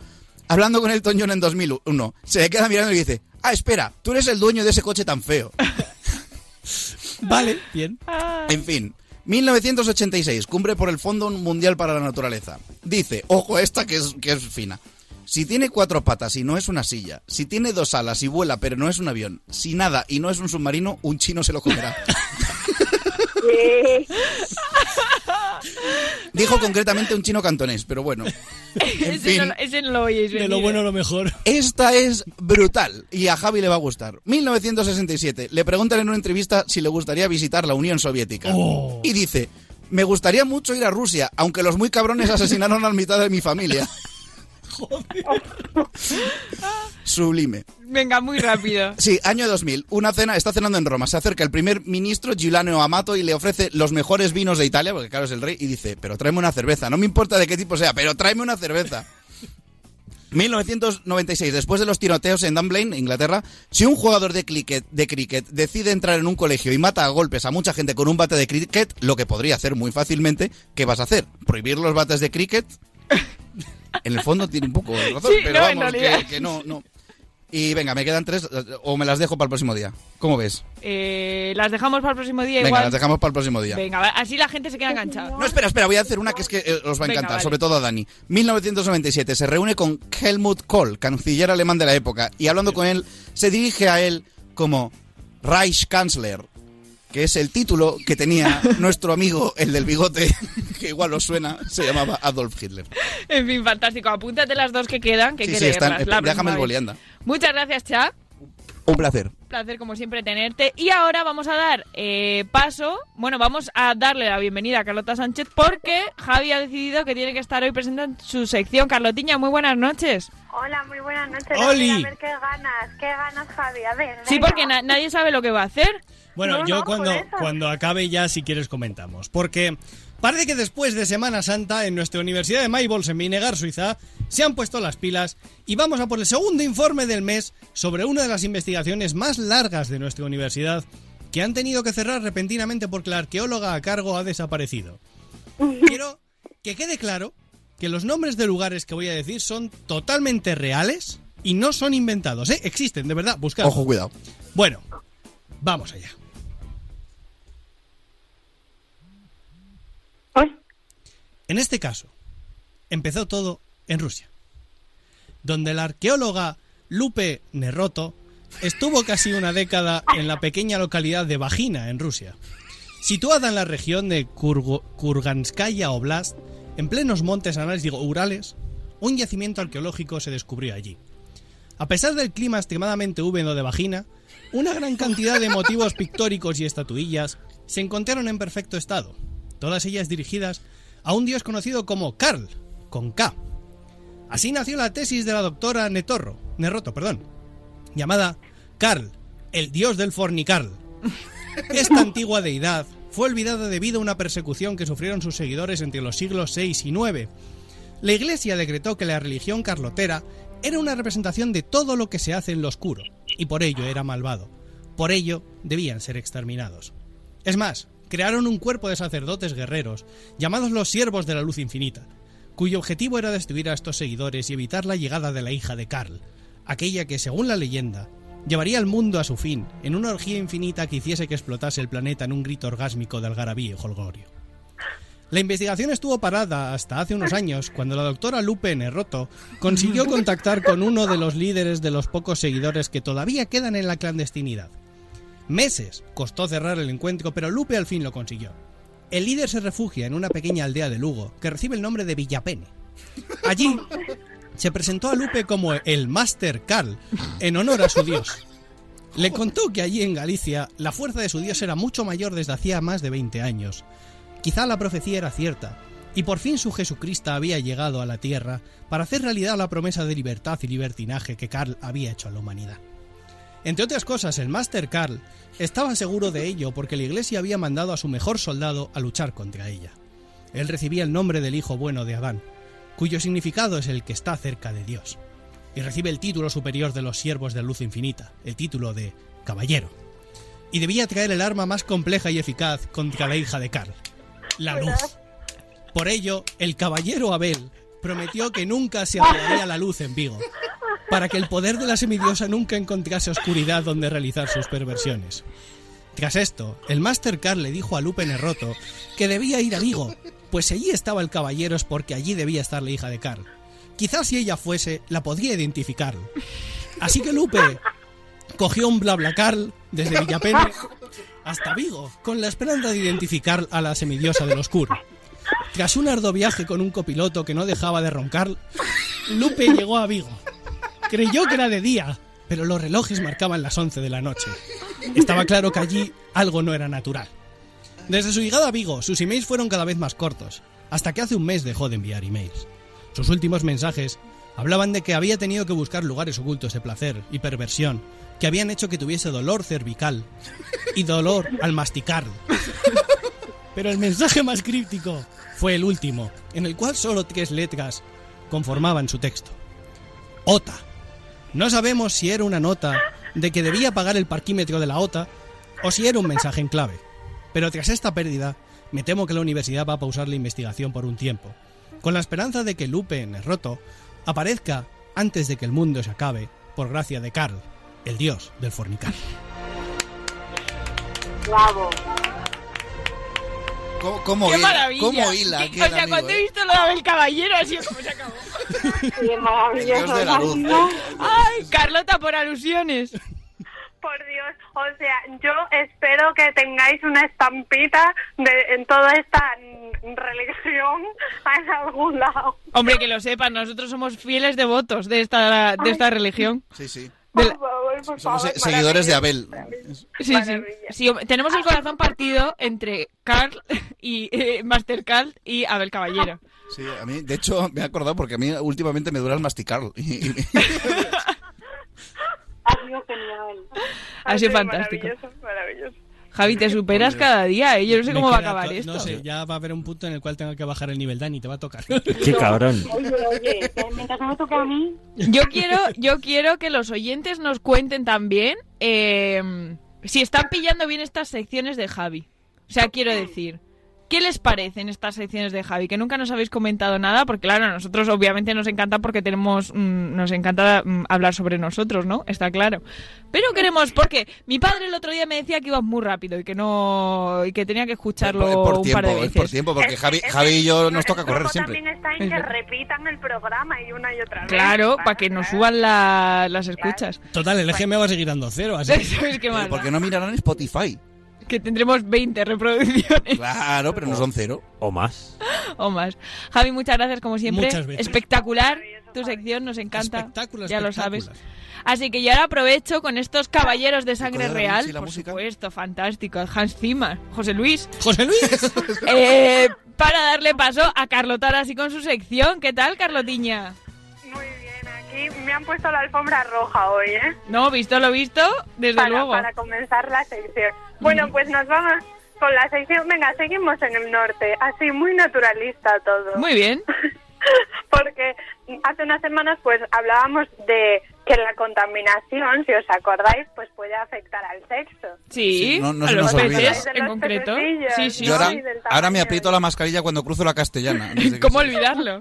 Hablando con Elton John en 2001, se le queda mirando y dice, ah, espera, tú eres el dueño de ese coche tan feo. Vale, bien. En fin, 1986, cumbre por el Fondo Mundial para la Naturaleza. Dice, ojo esta que es, que es fina. Si tiene cuatro patas y no es una silla, si tiene dos alas y vuela pero no es un avión, si nada y no es un submarino, un chino se lo comerá. Dijo concretamente un chino cantonés, pero bueno. En ese, fin, no, ese no lo oyes De lo bueno lo mejor. esta es brutal y a Javi le va a gustar. 1967. Le preguntan en una entrevista si le gustaría visitar la Unión Soviética. Oh. Y dice, me gustaría mucho ir a Rusia, aunque los muy cabrones asesinaron a la mitad de mi familia. Sublime. Venga, muy rápido. Sí, año 2000. Una cena, está cenando en Roma. Se acerca el primer ministro Giuliano Amato y le ofrece los mejores vinos de Italia, porque claro es el rey, y dice, pero tráeme una cerveza. No me importa de qué tipo sea, pero tráeme una cerveza. 1996, después de los tiroteos en Dunblane, Inglaterra, si un jugador de cricket, de cricket decide entrar en un colegio y mata a golpes a mucha gente con un bate de cricket, lo que podría hacer muy fácilmente, ¿qué vas a hacer? ¿Prohibir los bates de cricket? En el fondo tiene un poco de razón, Sí, pero no, vamos, que, que no, no. Y venga, me quedan tres, o me las dejo para el próximo día. ¿Cómo ves? Eh, las dejamos para el próximo día Venga, igual. las dejamos para el próximo día. Venga, así la gente se queda enganchada. No, espera, espera, voy a hacer una que es que eh, os va a Venga, encantar, vale. sobre todo a Dani. 1997, se reúne con Helmut Kohl, canciller alemán de la época, y hablando con él, se dirige a él como Reichskanzler, que es el título que tenía nuestro amigo, el del bigote, que igual os suena, se llamaba Adolf Hitler. En fin, fantástico. Apúntate las dos que quedan, que Sí, sí, están, eh, la déjame el. Muchas gracias, Cha. Un placer. Placer, como siempre, tenerte. Y ahora vamos a dar eh, paso. Bueno, vamos a darle la bienvenida a Carlota Sánchez porque Javi ha decidido que tiene que estar hoy presente en su sección. Carlotiña, muy buenas noches. Hola, muy buenas noches. Oli. A ver, qué ganas, qué ganas, Javi. A ver. Sí, venga. porque na- nadie sabe lo que va a hacer. Bueno, No, yo no, cuando, cuando acabe ya, si quieres, comentamos. Porque parece que después de Semana Santa, en nuestra Universidad de Maybols, en Vinegar, Suiza, se han puesto las pilas y vamos a por el segundo informe del mes sobre una de las investigaciones más largas de nuestra universidad que han tenido que cerrar repentinamente porque la arqueóloga a cargo ha desaparecido. Quiero que quede claro que los nombres de lugares que voy a decir son totalmente reales y no son inventados. ¿eh? Existen, de verdad, buscad. Ojo, cuidado. Bueno, vamos allá. En este caso, empezó todo en Rusia, donde la arqueóloga Lupe Nerroto estuvo casi una década en la pequeña localidad de Vagina, en Rusia. Situada en la región de Kurganskaya Oblast, en plenos montes anales digo, Urales, un yacimiento arqueológico se descubrió allí. A pesar del clima extremadamente húmedo de Vagina, una gran cantidad de motivos pictóricos y estatuillas se encontraron en perfecto estado, todas ellas dirigidas a un dios conocido como Karl, con K. Así nació la tesis de la doctora Netorro, Nerroto, perdón, llamada Karl, el dios del fornicarl. Esta antigua deidad fue olvidada debido a una persecución que sufrieron sus seguidores entre los siglos VI y IX. La Iglesia decretó que la religión carlotera era una representación de todo lo que se hace en lo oscuro, y por ello era malvado. Por ello debían ser exterminados. Es más, crearon un cuerpo de sacerdotes guerreros, llamados los siervos de la luz infinita, cuyo objetivo era destruir a estos seguidores y evitar la llegada de la hija de Karl, aquella que, según la leyenda, llevaría al mundo a su fin en una orgía infinita que hiciese que explotase el planeta en un grito orgásmico de algarabía y jolgorio. La investigación estuvo parada hasta hace unos años, cuando la doctora Lupe Nerroto consiguió contactar con uno de los líderes de los pocos seguidores que todavía quedan en la clandestinidad. Meses costó cerrar el encuentro, pero Lupe al fin lo consiguió. El líder se refugia en una pequeña aldea de Lugo, que recibe el nombre de Villapene. Allí se presentó a Lupe como el Master Carl, en honor a su dios. Le contó que allí en Galicia la fuerza de su dios era mucho mayor desde hacía más de 20 años. Quizá la profecía era cierta, y por fin su Jesucristo había llegado a la tierra para hacer realidad la promesa de libertad y libertinaje que Carl había hecho a la humanidad. Entre otras cosas, el Master Carl estaba seguro de ello porque la iglesia había mandado a su mejor soldado a luchar contra ella. Él recibía el nombre del hijo bueno de Adán, cuyo significado es el que está cerca de Dios, y recibe el título superior de los siervos de luz infinita, el título de caballero, y debía traer el arma más compleja y eficaz contra la hija de Carl, la luz. Por ello, el caballero Abel prometió que nunca se apagaría la luz en Vigo, para que el poder de la semidiosa nunca encontrase oscuridad donde realizar sus perversiones. Tras esto, el Master Carl le dijo a Lupe Nerroto que debía ir a Vigo, pues allí estaba el caballero es porque allí debía estar la hija de Carl. Quizás si ella fuese, la podría identificar. Así que Lupe cogió un BlaBlaCarl desde Villapene hasta Vigo, con la esperanza de identificar a la semidiosa del oscuro. Tras un arduo viaje con un copiloto que no dejaba de roncar, Lupe llegó a Vigo. Creyó que era de día, pero los relojes marcaban las 11 de la noche. Estaba claro que allí algo no era natural. Desde su llegada a Vigo, sus emails fueron cada vez más cortos, hasta que hace un mes dejó de enviar emails. Sus últimos mensajes hablaban de que había tenido que buscar lugares ocultos de placer y perversión que habían hecho que tuviese dolor cervical y dolor al masticar. Pero el mensaje más críptico fue el último, en el cual solo tres letras conformaban su texto. OTA. No sabemos si era una nota de que debía pagar el parquímetro de la OTA o si era un mensaje en clave. Pero tras esta pérdida, me temo que la universidad va a pausar la investigación por un tiempo, con la esperanza de que Lupe Nerroto aparezca antes de que el mundo se acabe, por gracia de Carl, el dios del fornicar. Bravo. ¿Cómo, cómo ¡Qué hila? maravilla! O sea, amigo, cuando eh? he visto lo de Abel Caballero, así es como se acabó. Qué maravilloso. Dios de la luz. ¿no? ¡Ay, Carlota, por alusiones! Por Dios, o sea, yo espero que tengáis una estampita de, en toda esta religión en algún lado. Hombre, que lo sepan, nosotros somos fieles devotos de esta, de esta religión. Sí, sí. De la- Por favor, por Somos favor, se- seguidores de. Abel. Sí, sí. Sí, tenemos el corazón partido entre Carl y eh, Master Carl y Abel Caballero. Sí, a mí, de hecho, me he acordado porque a mí últimamente me dura el masticar. Y- y- Ha sido genial. Ha sido fantástico. Maravilloso, maravilloso. Javi, te superas cada día, ¿eh? Yo no sé cómo va a acabar to- esto. No sé, ya va a haber un punto en el cual tenga que bajar el nivel, Dani, te va a tocar. Qué cabrón. Oye, oye, que mientras no me toque a mí, Yo quiero, yo quiero que los oyentes nos cuenten también eh, si están pillando bien estas secciones de Javi. O sea, quiero decir, ¿Qué les parecen estas secciones de Javi? Que nunca nos habéis comentado nada, porque claro, a nosotros obviamente nos encanta porque tenemos, mm, nos encanta mm, hablar sobre nosotros, ¿no? Está claro. Pero queremos, porque mi padre el otro día me decía que ibas muy rápido y que no, y que tenía que escucharlo Es por un tiempo, par de es veces. por tiempo, porque Javi, Javi y yo nos toca correr siempre. también está en Es que repitan el programa y una y otra vez. Claro, para que nos suban la- las escuchas. Total, el EGM va a seguir dando cero, así. Eso es que más. Porque no mirarán Spotify. Que tendremos 20 reproducciones Claro, pero no son cero. O más. o más. Javi, muchas gracias como siempre. Muchas veces. Espectacular tu sección, nos encanta. Espectáculo, ya lo sabes. Así que yo ahora aprovecho con estos caballeros de sangre real, por música? supuesto, fantástico, Hans Zimmer, José Luis, José Luis. eh, para darle paso a Carlota ahora sí con su sección. ¿Qué tal, Carlotiña? Me han puesto la alfombra roja hoy, ¿eh? No, visto lo visto, desde para, luego. para comenzar la sección. Bueno, pues nos vamos con la sección. Venga, seguimos en el norte. Así, muy naturalista todo. Muy bien. Porque hace unas semanas pues hablábamos de que la contaminación, si os acordáis, pues puede afectar al sexo. Sí, Sí, no- no a se los nos peces en los concreto. Sí, sí, Yo ahora, ahora me aprieto la mascarilla cuando cruzo la castellana. ¿Cómo olvidarlo?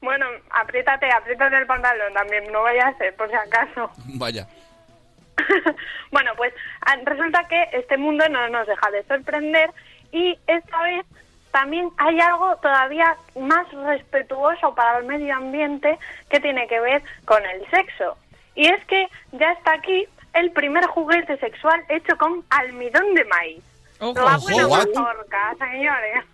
Bueno, apriétate, apriétate el pantalón también, no vaya a ser, por si acaso. Vaya. Bueno, pues ah, resulta que este mundo no nos deja de sorprender y esta vez también hay algo todavía más respetuoso para el medio ambiente que tiene que ver con el sexo. Y es que ya está aquí el primer juguete sexual hecho con almidón de maíz. Ojo. Mazorca, señores.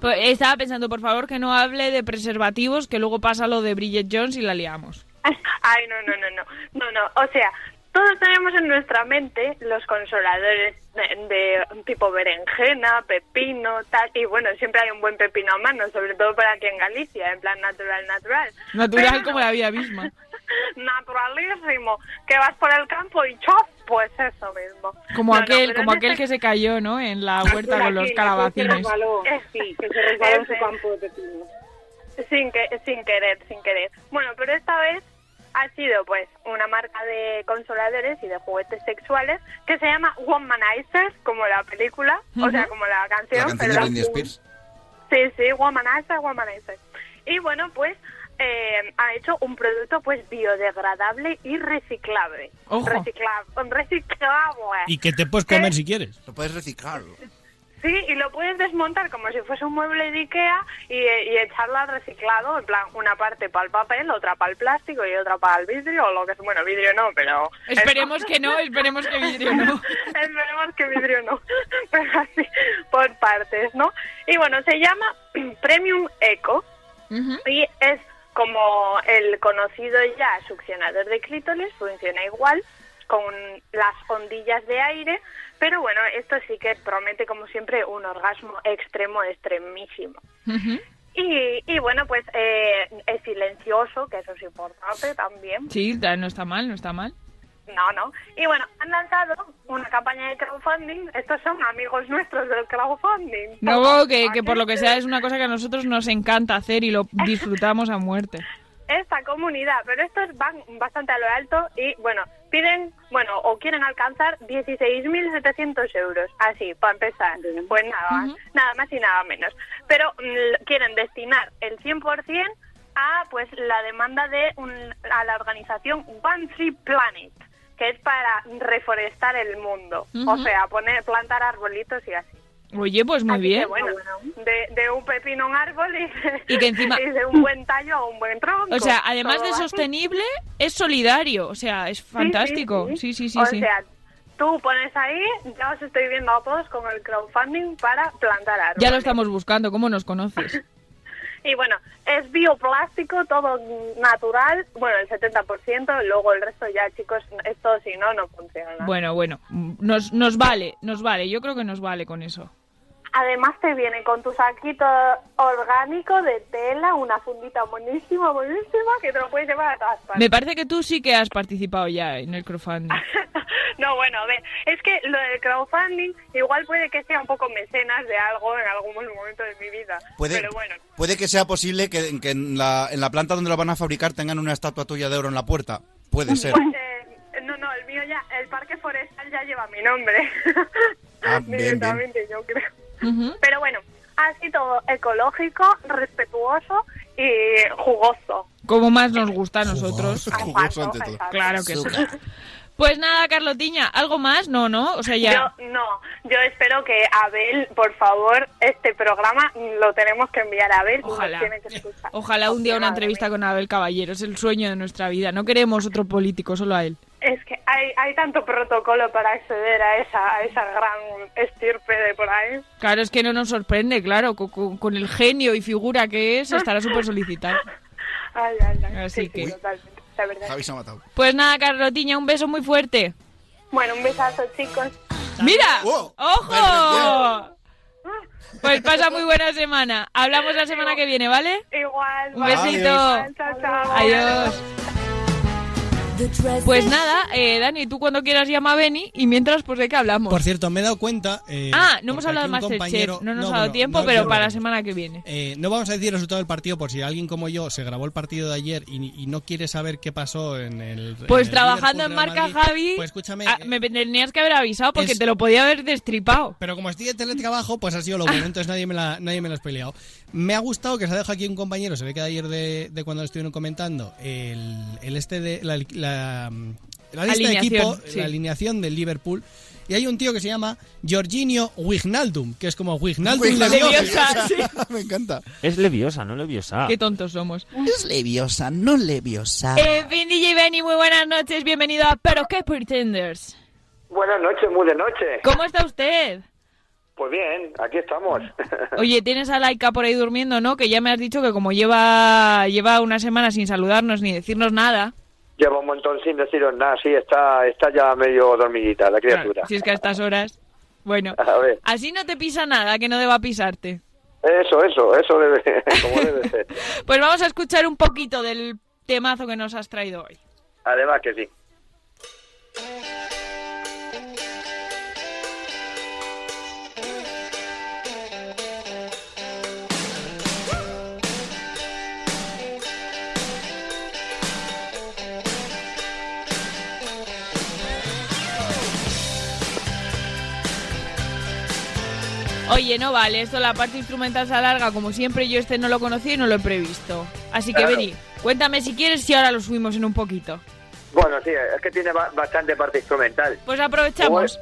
Pues estaba pensando, por favor, que no hable de preservativos, que luego pasa lo de Bridget Jones y la liamos. Ay, no, no, no, no. No, no. O sea, todos tenemos en nuestra mente los consoladores de, de tipo berenjena, pepino, tal. Y bueno, siempre hay un buen pepino a mano, sobre todo para aquí en Galicia, en plan natural, natural. Natural Pero como la vida misma. Naturalísimo. Que vas por el campo y ¡chof! Pues eso mismo. Como aquel, pero como aquel este- que se cayó, ¿no? En la huerta con los calabacines. Sí, que se resbaló en su campo de pepino. Sin, que, sin querer, sin querer. Bueno, pero esta vez ha sido pues una marca de consoladores y de juguetes sexuales que se llama Womanizer, como la película, o sea, como la La canción. canción de. Britney Spears. Sí, sí, Womanizer, Womanizer. Y bueno, pues eh, ha hecho un producto pues biodegradable y reciclable. Ojo. Reciclable. Reciclable. Y que te puedes comer si quieres. Lo puedes reciclar. Sí, y lo puedes desmontar como si fuese un mueble de Ikea y, y echarlo al reciclado, en plan, una parte para el papel, otra para el plástico y otra para el vidrio, o lo que es, bueno, vidrio no, pero... Esperemos que no, esperemos que vidrio no. Esperemos que vidrio no, pero así, por partes, ¿no? Y bueno, se llama Premium Eco y es como el conocido ya succionador de clítoris, funciona igual, con las ondillas de aire, pero bueno, esto sí que promete como siempre un orgasmo extremo, extremísimo. Y, y bueno, pues eh, es silencioso, que eso es importante también. Sí, no está mal, no está mal. No, no. Y bueno, han lanzado una campaña de crowdfunding. Estos son amigos nuestros del crowdfunding. No, que, que por lo que sea es una cosa que a nosotros nos encanta hacer y lo disfrutamos a muerte. esta comunidad, pero estos van bastante a lo alto y, bueno, piden, bueno, o quieren alcanzar 16.700 euros, así, para empezar. Pues nada más, nada más y nada menos. Pero mm, quieren destinar el 100% a, pues, la demanda de un, a la organización One Tree Planet, que es para reforestar el mundo, o Ujú. sea, poner, plantar arbolitos y así. Oye, pues muy Así que, bien. bueno, de, de un pepino a un árbol y, Y que encima- y de un buen tallo a un buen tronco. O sea, además de así. sostenible, es solidario. O sea, es fantástico. Sí, sí, sí. o sí. sea, tú pones ahí, ya os estoy viendo a todos con el crowdfunding para plantar árboles. Ya lo estamos buscando, ¿cómo nos conoces? Y bueno, es bioplástico, todo natural, bueno, el 70%, luego el resto ya, chicos, esto si no, no funciona. Bueno, bueno, nos, nos vale, nos vale. Yo creo que nos vale con eso. Además te viene con tu saquito orgánico de tela, una fundita buenísima, buenísima, que te lo puedes llevar a todas partes. Me parece que tú sí que has participado ya en el crowdfunding. No, bueno, a ver, es que lo del crowdfunding igual puede que sea un poco mecenas de algo en algún momento de mi vida. Puede, Pero bueno, puede que sea posible que, que en, la, en la planta donde lo van a fabricar tengan una estatua tuya de oro en la puerta. Puede ser. pues, eh, no, no, el mío ya, el parque forestal ya lleva mi nombre. Ah, bien, bien. Directamente, yo creo. Pero bueno, así todo ecológico, respetuoso y jugoso. Como más nos gusta a nosotros. Jugoso ante todo. Claro que sí. Pues nada, Carlotiña, ¿algo más? No, no, o sea, ya... Yo, no, yo espero que Abel, por favor, este programa lo tenemos que enviar a Abel. Ojalá. tiene que escuchar. Ojalá un día una entrevista con Abel Caballero, es el sueño de nuestra vida. No queremos otro político, solo a él. Es que hay, hay tanto protocolo para acceder a esa, a esa gran estirpe de por ahí. Claro, es que no nos sorprende, claro, co- co- con, el genio y figura que es, estará súper solicitado. Ay, ay, ay. Así Sí, sí, que- totalmente, la verdad. Javi se ha matado. Pues nada, Carlotiña, un beso muy fuerte. Bueno, un besazo, chicos. ¡Mira! ¡Oh! ¡Ojo! Pues pasa muy buena semana. Hablamos la semana que viene, ¿vale? Igual. Un besito. Igual, chao, chao. Adiós. Pues nada, eh, Dani, tú cuando quieras llama a Beni y mientras, pues de qué hablamos. Por cierto, me he dado cuenta. eh, ah, no hemos hablado de aquí un Masterchef, compañero- no nos ha bueno, dado tiempo, no, pero no, para no. la semana que viene. Eh, no vamos a decir el resultado del partido por si alguien como yo se grabó el partido de ayer y, y no quiere saber qué pasó en el. Pues en el trabajando en marca Madrid. Javi, Pues escúchame. ah, me tenías que haber avisado porque es- te lo podía haber destripado. Pero como estoy de teletrabajo, pues ha sido lo bueno, entonces nadie me, la, nadie me lo ha peleado. Me ha gustado que se ha dejado aquí un compañero, se ve que ayer de, de cuando lo estuvieron comentando, el, el este de la, la, la lista de Alineación, equipo, sí. la alineación del Liverpool. Y hay un tío que se llama Jorginho Wijnaldum, que es como Wijnaldum Wijnaldum, Leviosa. sí. Me encanta. Es leviosa, no leviosa. Qué tontos somos. Es leviosa, no leviosa. En fin, DJ Benny, muy buenas noches, bienvenido a Pero qué Pretenders. Buenas noches, muy de noche. ¿Cómo está usted? Pues bien, aquí estamos. Oye, tienes a Laika por ahí durmiendo, ¿no? Que ya me has dicho que como lleva lleva una semana sin saludarnos ni decirnos nada. Lleva un montón sin deciros nada, sí, está, está ya medio dormidita la criatura. Si es que a estas horas. Bueno, A ver, así no te pisa nada que no deba pisarte. eso, eso, eso debe, como debe ser. Pues vamos a escuchar un poquito del temazo que nos has traído hoy. Además que sí. Oye, no vale, esto la parte instrumental se alarga como siempre, yo este no lo conocía y no lo he previsto. Así que Claro. vení, cuéntame si quieres si ahora lo subimos en un poquito. Bueno, sí, es que tiene ba- bastante parte instrumental. Pues aprovechamos.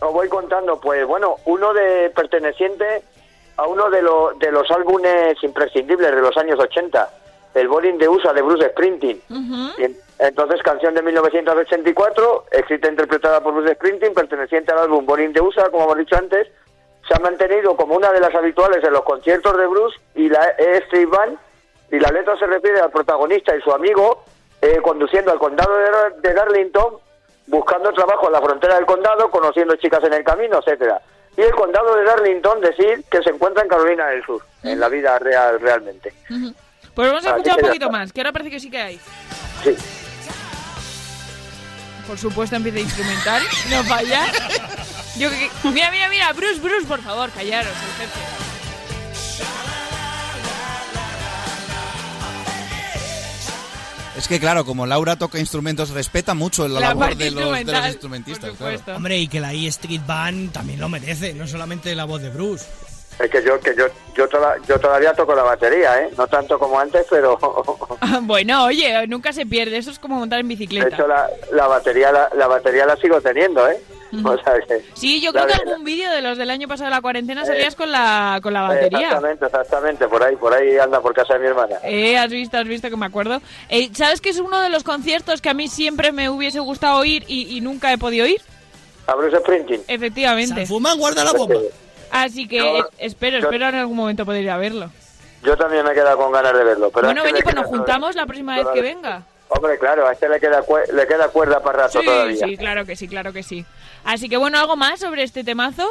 Os voy contando, pues bueno, uno de perteneciente a uno de, los de los álbumes imprescindibles de los años 80, el Bowling de USA de Bruce en- entonces, canción de 1984, escrita e interpretada por Bruce Springsteen, perteneciente al álbum Bowling de USA, como hemos dicho antes, se ha mantenido como una de las habituales en los conciertos de Bruce y la E Street Band, y la letra se refiere al protagonista y su amigo eh, conduciendo al condado de, de Darlington, buscando trabajo en la frontera del condado, conociendo chicas en el camino, etcétera. Y el condado de Darlington decir que se encuentra en Carolina del Sur, en la vida real realmente. Pues vamos a Así escuchar un poquito está. más, que ahora parece que sí que hay. Sí. Por supuesto empieza instrumental, no falla. Yo que- Mira, mira, mira, Bruce, Bruce, por favor, callaros, el jefe. Es que claro, como Laura toca instrumentos, respeta mucho la, La labor de los, de instrumentistas. claro. Hombre, y que la E Street Band también lo merece, no solamente la voz de Bruce. Es que yo que yo yo, toda- yo todavía toco la batería, ¿eh? No tanto como antes, pero bueno, oye, nunca se pierde, eso es como montar en de bicicleta. hecho la, la batería la, la batería la sigo teniendo, ¿eh? O sea que Sí, yo creo que algún vídeo de los del año pasado de la cuarentena salías con la, con la batería. Exactamente, exactamente, por ahí, por ahí anda por casa de mi hermana. Eh, has visto, has visto que me acuerdo. Eh, ¿Sabes que es uno de los conciertos que a mí siempre me hubiese gustado ir y, y nunca he podido ir? A Bruce Springsteen. Efectivamente. Fuman, guarda la bomba. Así que Yo- eh, espero, yo- espero en algún momento poder ir a verlo. Yo también me he quedado con ganas de verlo. Pero bueno, le pues nos juntamos la próxima vez que venga. Hombre, claro, a este le queda, le queda cuerda para rato Sí, todavía. sí, claro que sí, claro que sí. Así que bueno, ¿algo más sobre este temazo?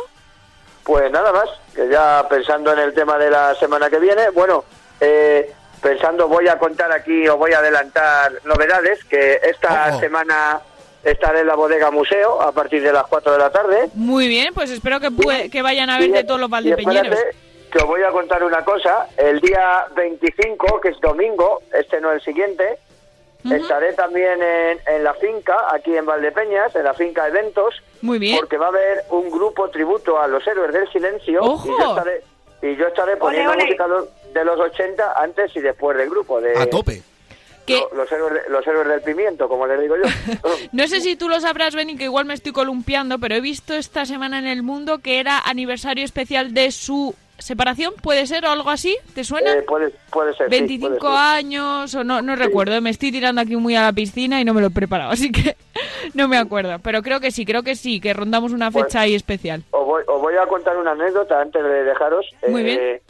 Pues nada más, que ya pensando en el tema de la semana que viene, bueno, eh, pensando voy a contar aquí o voy a adelantar novedades, que esta semana estaré en la bodega museo a partir de las 4 de la tarde. Muy bien, pues espero que, pue- que vayan a verte todos los valdepeñeros. que os voy a contar una cosa, el día 25, que es domingo, este no el siguiente, Estaré también en, en la finca, aquí en Valdepeñas, en la finca Eventos. Muy bien. Porque va a haber un grupo tributo a los héroes del silencio. ¡Ojo! Y yo estaré, y yo estaré poniendo ole. música lo- de los 80 antes y después del grupo. De, A tope. Los, héroes, de- los héroes del pimiento, como les digo yo. No sé si tú lo sabrás, Benny, que igual me estoy columpiando, pero he visto esta semana en el mundo que era aniversario especial de su separación, ¿puede ser o algo así? ¿Te suena? Eh, puede, puede ser. sí, 25 puede ser. años o no, no recuerdo, me estoy tirando aquí muy a la piscina y no me lo he preparado, así que no me acuerdo, pero creo que sí, creo que sí, que rondamos una Pues- fecha ahí especial. Os voy, os voy a contar una anécdota antes de dejaros. Muy Eh, bien.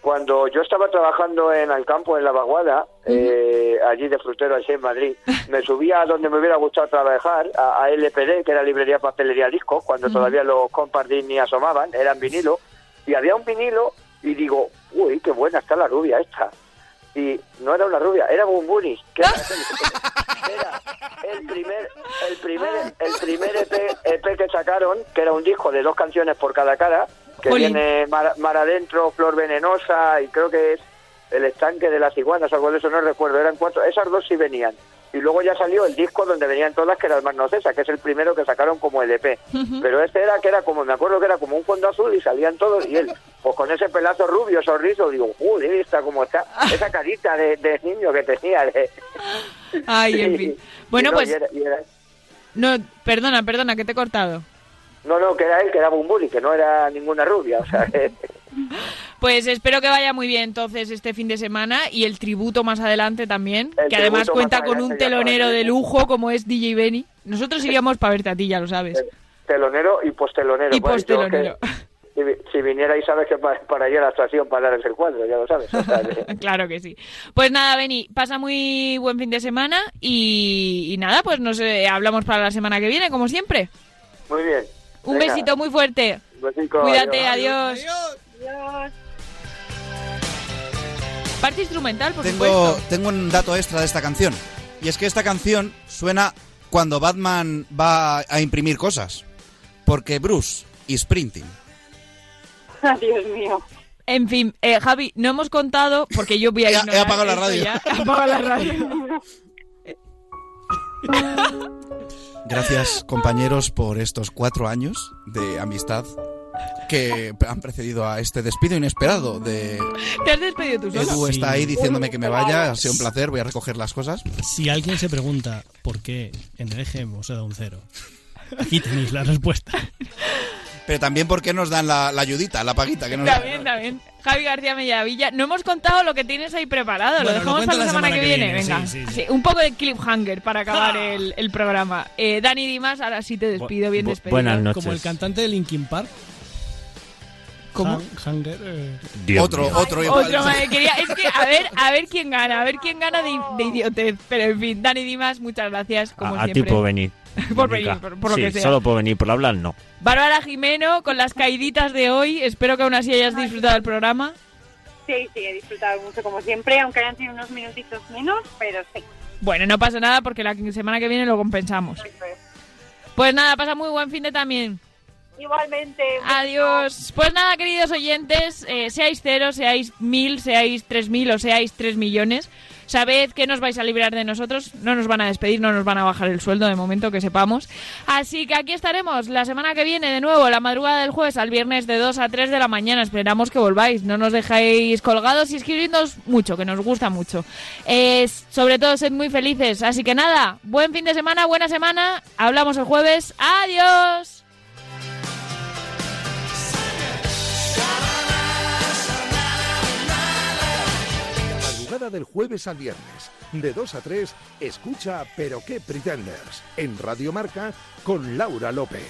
Cuando yo estaba trabajando en el campo, en La Vaguada, eh, allí de frutero, allí en Madrid, me subía a donde me hubiera gustado trabajar, a, a LPD, que era Librería Papelería Discos, cuando todavía los compardis ni asomaban, eran vinilo, y había un vinilo, y digo, uy, qué buena está la rubia esta. Y no era una rubia, era Bumburi, que era, era el primer, el primer, el primer EP, EP que sacaron, que era un disco de dos canciones por cada cara, que Jolín. viene Mar, Mar Adentro, Flor Venenosa y creo que es El Estanque de las Iguanas, algo de eso no recuerdo, eran cuatro, esas dos sí venían. Y luego ya salió el disco donde venían todas, que era el Mar No Cesa, que es el primero que sacaron como LP. Pero este era que era como, me acuerdo que era como un fondo azul y salían todos y él, pues con ese pelazo rubio, sorriso, digo, uy, está como está, esa carita de, de niño que tenía. de- Ay, en fin. Bueno, Y no, pues, y era- y era- no, perdona, perdona, que te he cortado. no, no, que era él, que era Bumburi, que no era ninguna rubia, o sea, que- Pues espero que vaya muy bien entonces este fin de semana y el tributo más adelante también, El que además cuenta con un telonero de lujo como es DJ Benny. Nosotros iríamos para verte a ti, ya lo sabes. telonero y postelonero. Y Pues postelonero. si, vi- si viniera y sabes que para, para ir a la estación para darles el cuadro, ya lo sabes. o sea, que- Claro que sí. Pues nada, Beni, pasa muy buen fin de semana y, y nada, pues nos eh, hablamos para la semana que viene, como siempre. muy bien. Un Venga, besito muy fuerte. besico, Cuídate, adiós. adiós. Parte instrumental, por Tengo, supuesto. tengo un dato extra de esta canción. Y es que esta canción suena cuando Batman va a imprimir cosas. Porque Bruce y Sprinting. Dios mío. En fin, eh, Javi, no hemos contado, porque yo voy a He- he ignorar apagado la radio. ya. He apagado la radio. Gracias, compañeros, por estos cuatro años de amistad que han precedido a este despido inesperado de ¿Te has despedido tú solo? Edu está ahí diciéndome que me vaya, ha sido un placer, voy a recoger las cosas. Si alguien se pregunta por qué en el eje hemos dado un cero, aquí tenéis la respuesta. Pero también porque nos dan la, la ayudita, la paguita que nos Está dan. bien, está bien. Javi García Mellavilla, no hemos contado lo que tienes ahí preparado. lo Bueno, lo dejamos para la semana, que viene. Venga, sí, sí, sí. Sí, un poco de cliffhanger para acabar el, el programa. Eh, Dani Dimas, ahora sí te despido, bien bu- despedido. buenas noches. Como el cantante de Linkin Park. ¿Cómo? Han- Hanger. eh. Dios Otro, mío. otro. Otro, madre, quería- es que a ver, a ver quién gana, a ver quién gana de, de idiotez. Pero en fin, Dani Dimas, muchas gracias, como a, a ti por venir. Por venir, por- por lo sí, que sea. solo por venir, por hablar no. Bárbara Jimeno, con las caiditas de hoy, espero que aún así hayas disfrutado del programa. Sí, sí, he disfrutado mucho como siempre, aunque hayan sido unos minutitos menos, pero sí. Bueno, no pasa nada porque la semana que viene lo compensamos. Pues nada, pasa muy buen fin de también. Igualmente. Adiós. Pues nada, queridos oyentes, eh, seáis cero, seáis mil, seáis tres mil o seáis tres millones, sabed que no os vais a librar de nosotros, no nos van a despedir, no nos van a bajar el sueldo de momento que sepamos. Así que aquí estaremos la semana que viene de nuevo, la madrugada del jueves al viernes de 2 a 3 de la mañana. Esperamos que volváis, no nos dejéis colgados y escribidnos mucho, que nos gusta mucho. Eh, sobre todo, sed muy felices. Así que nada, buen fin de semana, buena semana. Hablamos el jueves. Adiós. madrugada del jueves al viernes, de 2 a 3, escucha Pero qué Pretenders en Radio Marca con Laura López.